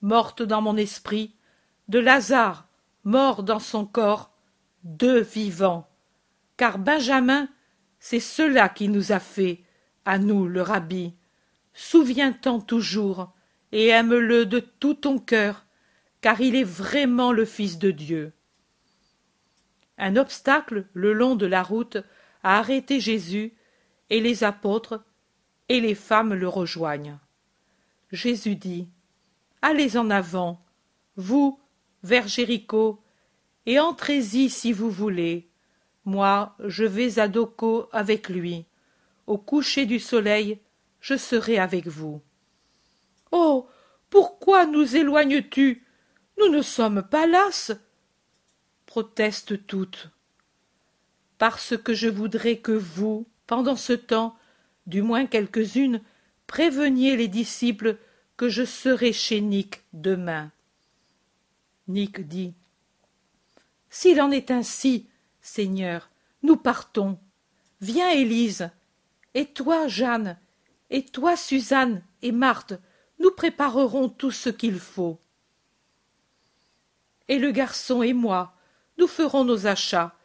morte dans mon esprit, de Lazare, mort dans son corps, deux vivants. Car Benjamin, c'est cela qui nous a fait, à nous le rabbi. Souviens-t'en toujours, et aime-le de tout ton cœur, car il est vraiment le Fils de Dieu. Un obstacle le long de la route a arrêté Jésus, et les apôtres et les femmes le rejoignent. Jésus dit Allez en avant, vous, vers Jéricho, et entrez-y si vous voulez. Moi, je vais à Doko avec lui. Au coucher du soleil, je serai avec vous. Oh. Pourquoi nous éloignes tu? Nous ne sommes pas lasses. protestent toutes. Parce que je voudrais que vous, pendant ce temps, du moins quelques-unes, préveniez les disciples que je serai chez Nick demain. Nick dit S'il en est ainsi, Seigneur, nous partons. Viens, Élise. Et toi, Jeanne. Et toi, Suzanne et Marthe, nous préparerons tout ce qu'il faut. Et le garçon et moi, nous ferons nos achats.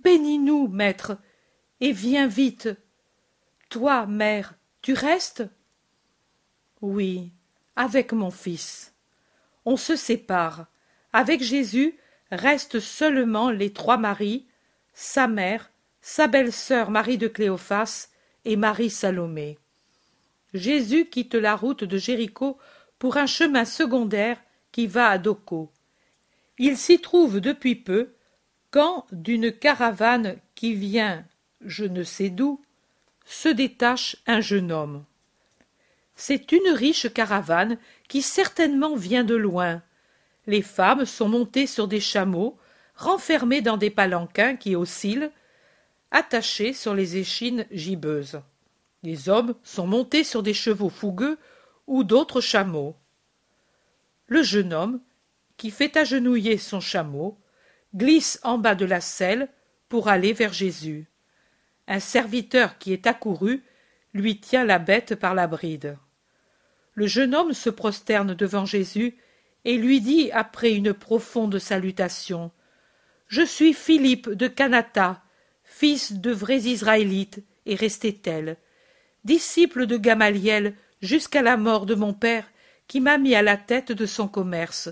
Bénis-nous, maître, et viens vite. Toi, mère, tu restes? Oui, avec mon fils. On se sépare. Avec Jésus restent seulement les trois Maries, sa mère, sa belle-sœur Marie de Cléophas et Marie Salomé. Jésus quitte la route de Jéricho pour un chemin secondaire qui va à Doko. Il s'y trouve depuis peu quand d'une caravane qui vient je ne sais d'où se détache un jeune homme. C'est une riche caravane qui certainement vient de loin. Les femmes sont montées sur des chameaux, renfermés dans des palanquins qui oscillent, attachés sur les échines gibbeuses. Les hommes sont montés sur des chevaux fougueux ou d'autres chameaux. Le jeune homme, qui fait agenouiller son chameau, glisse en bas de la selle pour aller vers Jésus. Un serviteur qui est accouru lui tient la bête par la bride. Le jeune homme se prosterne devant Jésus et lui dit après une profonde salutation Je suis Philippe de Canata, fils de vrais Israélites, et resté tel disciple de Gamaliel jusqu'à la mort de mon père, qui m'a mis à la tête de son commerce.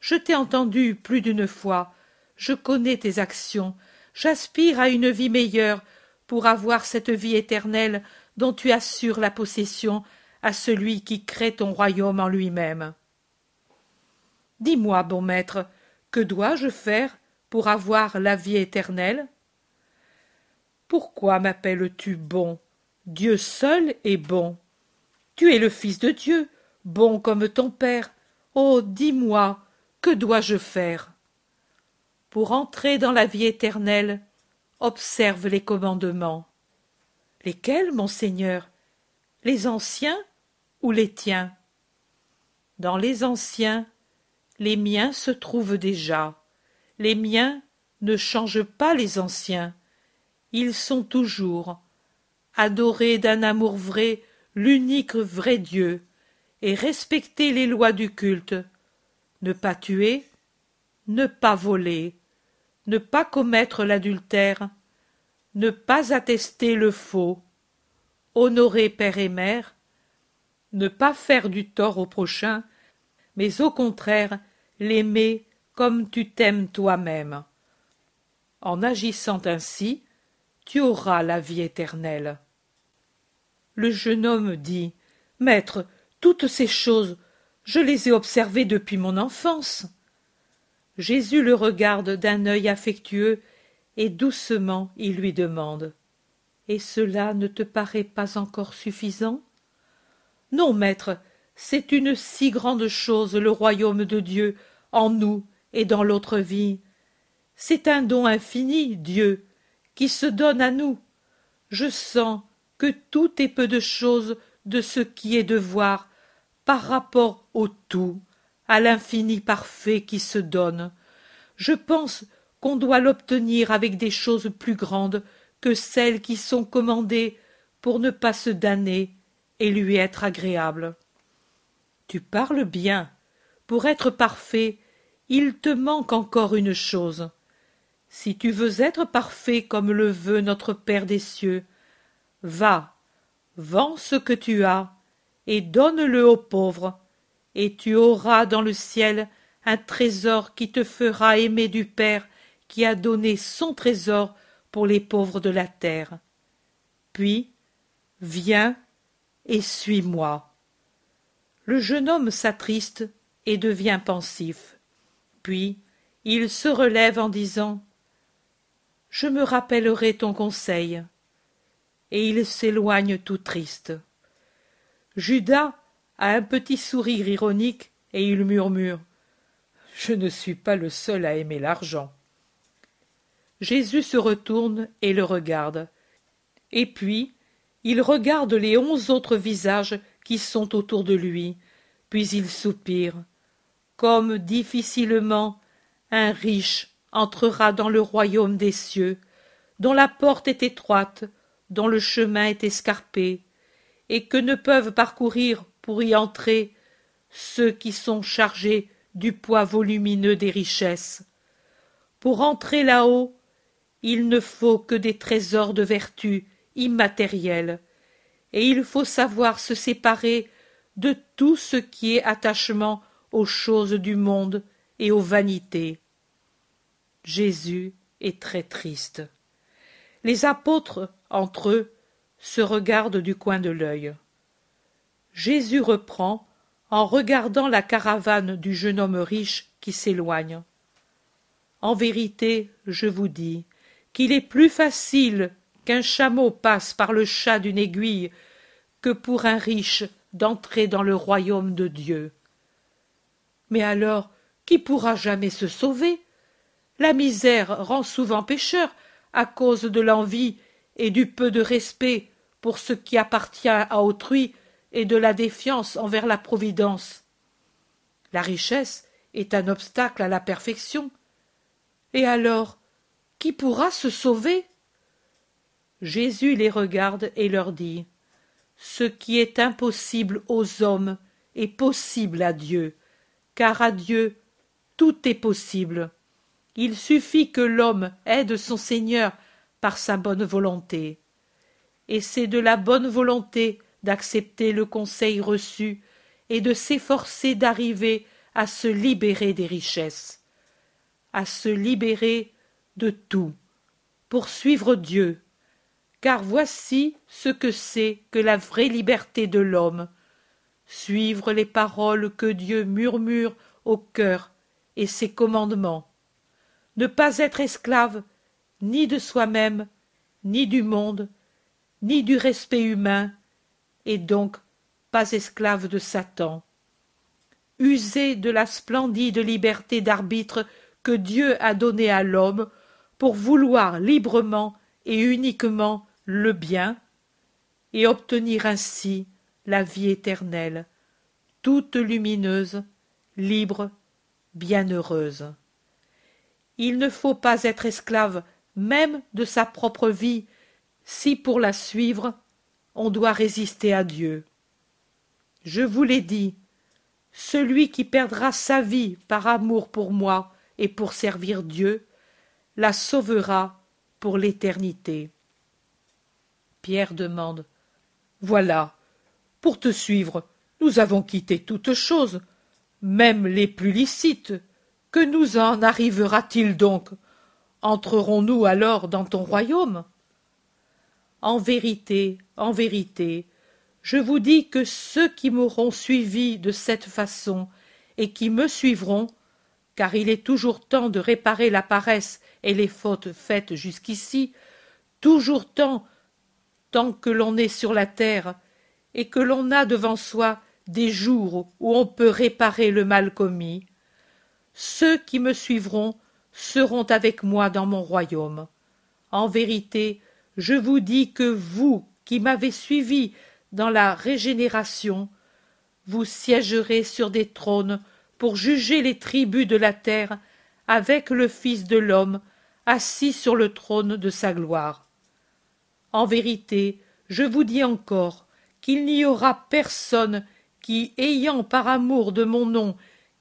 Je t'ai entendu plus d'une fois, je connais tes actions, j'aspire à une vie meilleure pour avoir cette vie éternelle dont tu assures la possession à celui qui crée ton royaume en lui-même. Dis-moi, bon maître, que dois-je faire pour avoir la vie éternelle Pourquoi m'appelles-tu bon? Dieu seul est bon. Tu es le Fils de Dieu, bon comme ton Père. Oh. Dis-moi, que dois-je faire? Pour entrer dans la vie éternelle, observe les commandements. Lesquels, monseigneur? Les anciens ou les tiens? Dans les anciens, les miens se trouvent déjà. Les miens ne changent pas les anciens. Ils sont toujours adorer d'un amour vrai l'unique vrai Dieu, et respecter les lois du culte, ne pas tuer, ne pas voler, ne pas commettre l'adultère, ne pas attester le faux, honorer père et mère, ne pas faire du tort au prochain, mais au contraire l'aimer comme tu t'aimes toi-même. En agissant ainsi, tu auras la vie éternelle. Le jeune homme dit Maître, toutes ces choses, je les ai observées depuis mon enfance. Jésus le regarde d'un œil affectueux et doucement il lui demande Et cela ne te paraît pas encore suffisant Non, maître, c'est une si grande chose le royaume de Dieu en nous et dans l'autre vie. C'est un don infini, Dieu, qui se donne à nous. Je sens que tout est peu de chose de ce qui est de voir par rapport au tout, à l'infini parfait qui se donne. Je pense qu'on doit l'obtenir avec des choses plus grandes que celles qui sont commandées pour ne pas se damner et lui être agréable. Tu parles bien. Pour être parfait, il te manque encore une chose. Si tu veux être parfait comme le veut notre Père des cieux, va, vends ce que tu as, et donne-le aux pauvres, et tu auras dans le ciel un trésor qui te fera aimer du Père qui a donné son trésor pour les pauvres de la terre. Puis, viens et suis-moi. Le jeune homme s'attriste et devient pensif. Puis, il se relève en disant Je me rappellerai ton conseil. Et il s'éloigne tout triste. Judas a un petit sourire ironique et il murmure Je ne suis pas le seul à aimer l'argent. Jésus se retourne et le regarde. Et puis, il regarde les onze autres visages qui sont autour de lui, puis il soupire. Comme difficilement un riche entrera dans le royaume des cieux, dont la porte est étroite, dont le chemin est escarpé, et que ne peuvent parcourir pour y entrer ceux qui sont chargés du poids volumineux des richesses. Pour entrer là-haut, il ne faut que des trésors de vertu immatériels, et il faut savoir se séparer de tout ce qui est attachement aux choses du monde et aux vanités. Jésus est très triste. Les apôtres, entre eux, se regardent du coin de l'œil. Jésus reprend en regardant la caravane du jeune homme riche qui s'éloigne. En vérité, je vous dis qu'il est plus facile qu'un chameau passe par le chat d'une aiguille que pour un riche d'entrer dans le royaume de Dieu. Mais alors, qui pourra jamais se sauver? La misère rend souvent pécheur à cause de l'envie et du peu de respect pour ce qui appartient à autrui et de la défiance envers la Providence. La richesse est un obstacle à la perfection. Et alors, qui pourra se sauver? Jésus les regarde et leur dit Ce qui est impossible aux hommes est possible à Dieu, car à Dieu tout est possible. Il suffit que l'homme aide son Seigneur par sa bonne volonté. Et c'est de la bonne volonté d'accepter le conseil reçu et de s'efforcer d'arriver à se libérer des richesses, à se libérer de tout, pour suivre Dieu, car voici ce que c'est que la vraie liberté de l'homme, suivre les paroles que Dieu murmure au cœur et ses commandements, ne pas être esclave ni de soi-même, ni du monde, ni du respect humain, et donc pas esclave de Satan. User de la splendide liberté d'arbitre que Dieu a donnée à l'homme pour vouloir librement et uniquement le bien, et obtenir ainsi la vie éternelle, toute lumineuse, libre, bienheureuse. Il ne faut pas être esclave même de sa propre vie, si pour la suivre on doit résister à Dieu. Je vous l'ai dit, celui qui perdra sa vie par amour pour moi et pour servir Dieu, la sauvera pour l'éternité. Pierre demande. Voilà. Pour te suivre, nous avons quitté toutes choses, même les plus licites. Que nous en arrivera t il donc? Entrerons nous alors dans ton royaume? En vérité, en vérité, je vous dis que ceux qui m'auront suivi de cette façon et qui me suivront, car il est toujours temps de réparer la paresse et les fautes faites jusqu'ici, toujours temps, tant que l'on est sur la terre, et que l'on a devant soi des jours où on peut réparer le mal commis. Ceux qui me suivront seront avec moi dans mon royaume. En vérité, je vous dis que vous qui m'avez suivi dans la régénération, vous siégerez sur des trônes pour juger les tribus de la terre avec le Fils de l'homme assis sur le trône de sa gloire. En vérité, je vous dis encore qu'il n'y aura personne qui, ayant par amour de mon nom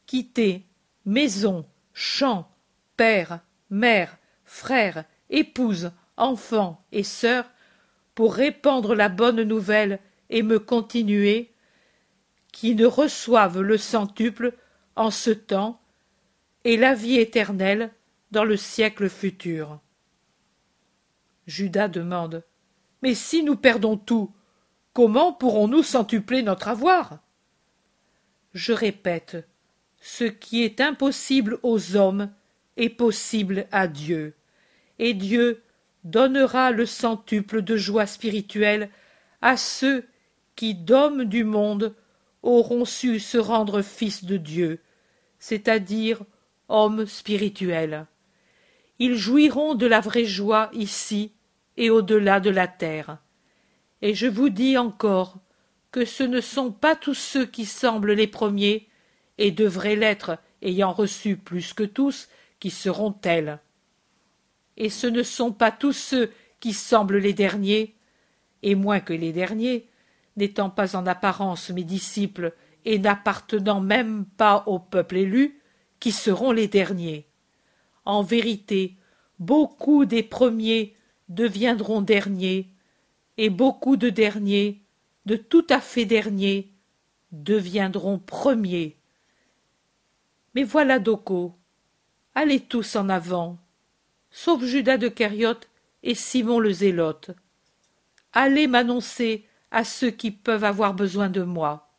quitté maison, champ, père, mère, frère, épouse, enfants et sœurs, pour répandre la bonne nouvelle et me continuer, qui ne reçoivent le centuple en ce temps et la vie éternelle dans le siècle futur. Judas demande Mais si nous perdons tout, comment pourrons-nous centupler notre avoir? Je répète Ce qui est impossible aux hommes est possible à Dieu, et Dieu donnera le centuple de joie spirituelle à ceux qui, d'hommes du monde, auront su se rendre fils de Dieu, c'est-à-dire hommes spirituels. Ils jouiront de la vraie joie ici et au-delà de la terre. Et je vous dis encore que ce ne sont pas tous ceux qui semblent les premiers, et devraient l'être ayant reçu plus que tous, qui seront tels. Et ce ne sont pas tous ceux qui semblent les derniers, et moins que les derniers, n'étant pas en apparence mes disciples et n'appartenant même pas au peuple élu, qui seront les derniers. En vérité, beaucoup des premiers deviendront derniers, et beaucoup de derniers, de tout à fait derniers, deviendront premiers. Mais voilà Doko. Allez tous en avant, sauf Judas de Kériote et Simon le Zélote. Allez m'annoncer à ceux qui peuvent avoir besoin de moi.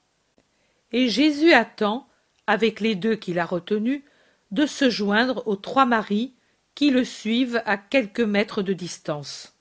Et Jésus attend, avec les deux qu'il a retenus, de se joindre aux trois maris qui le suivent à quelques mètres de distance.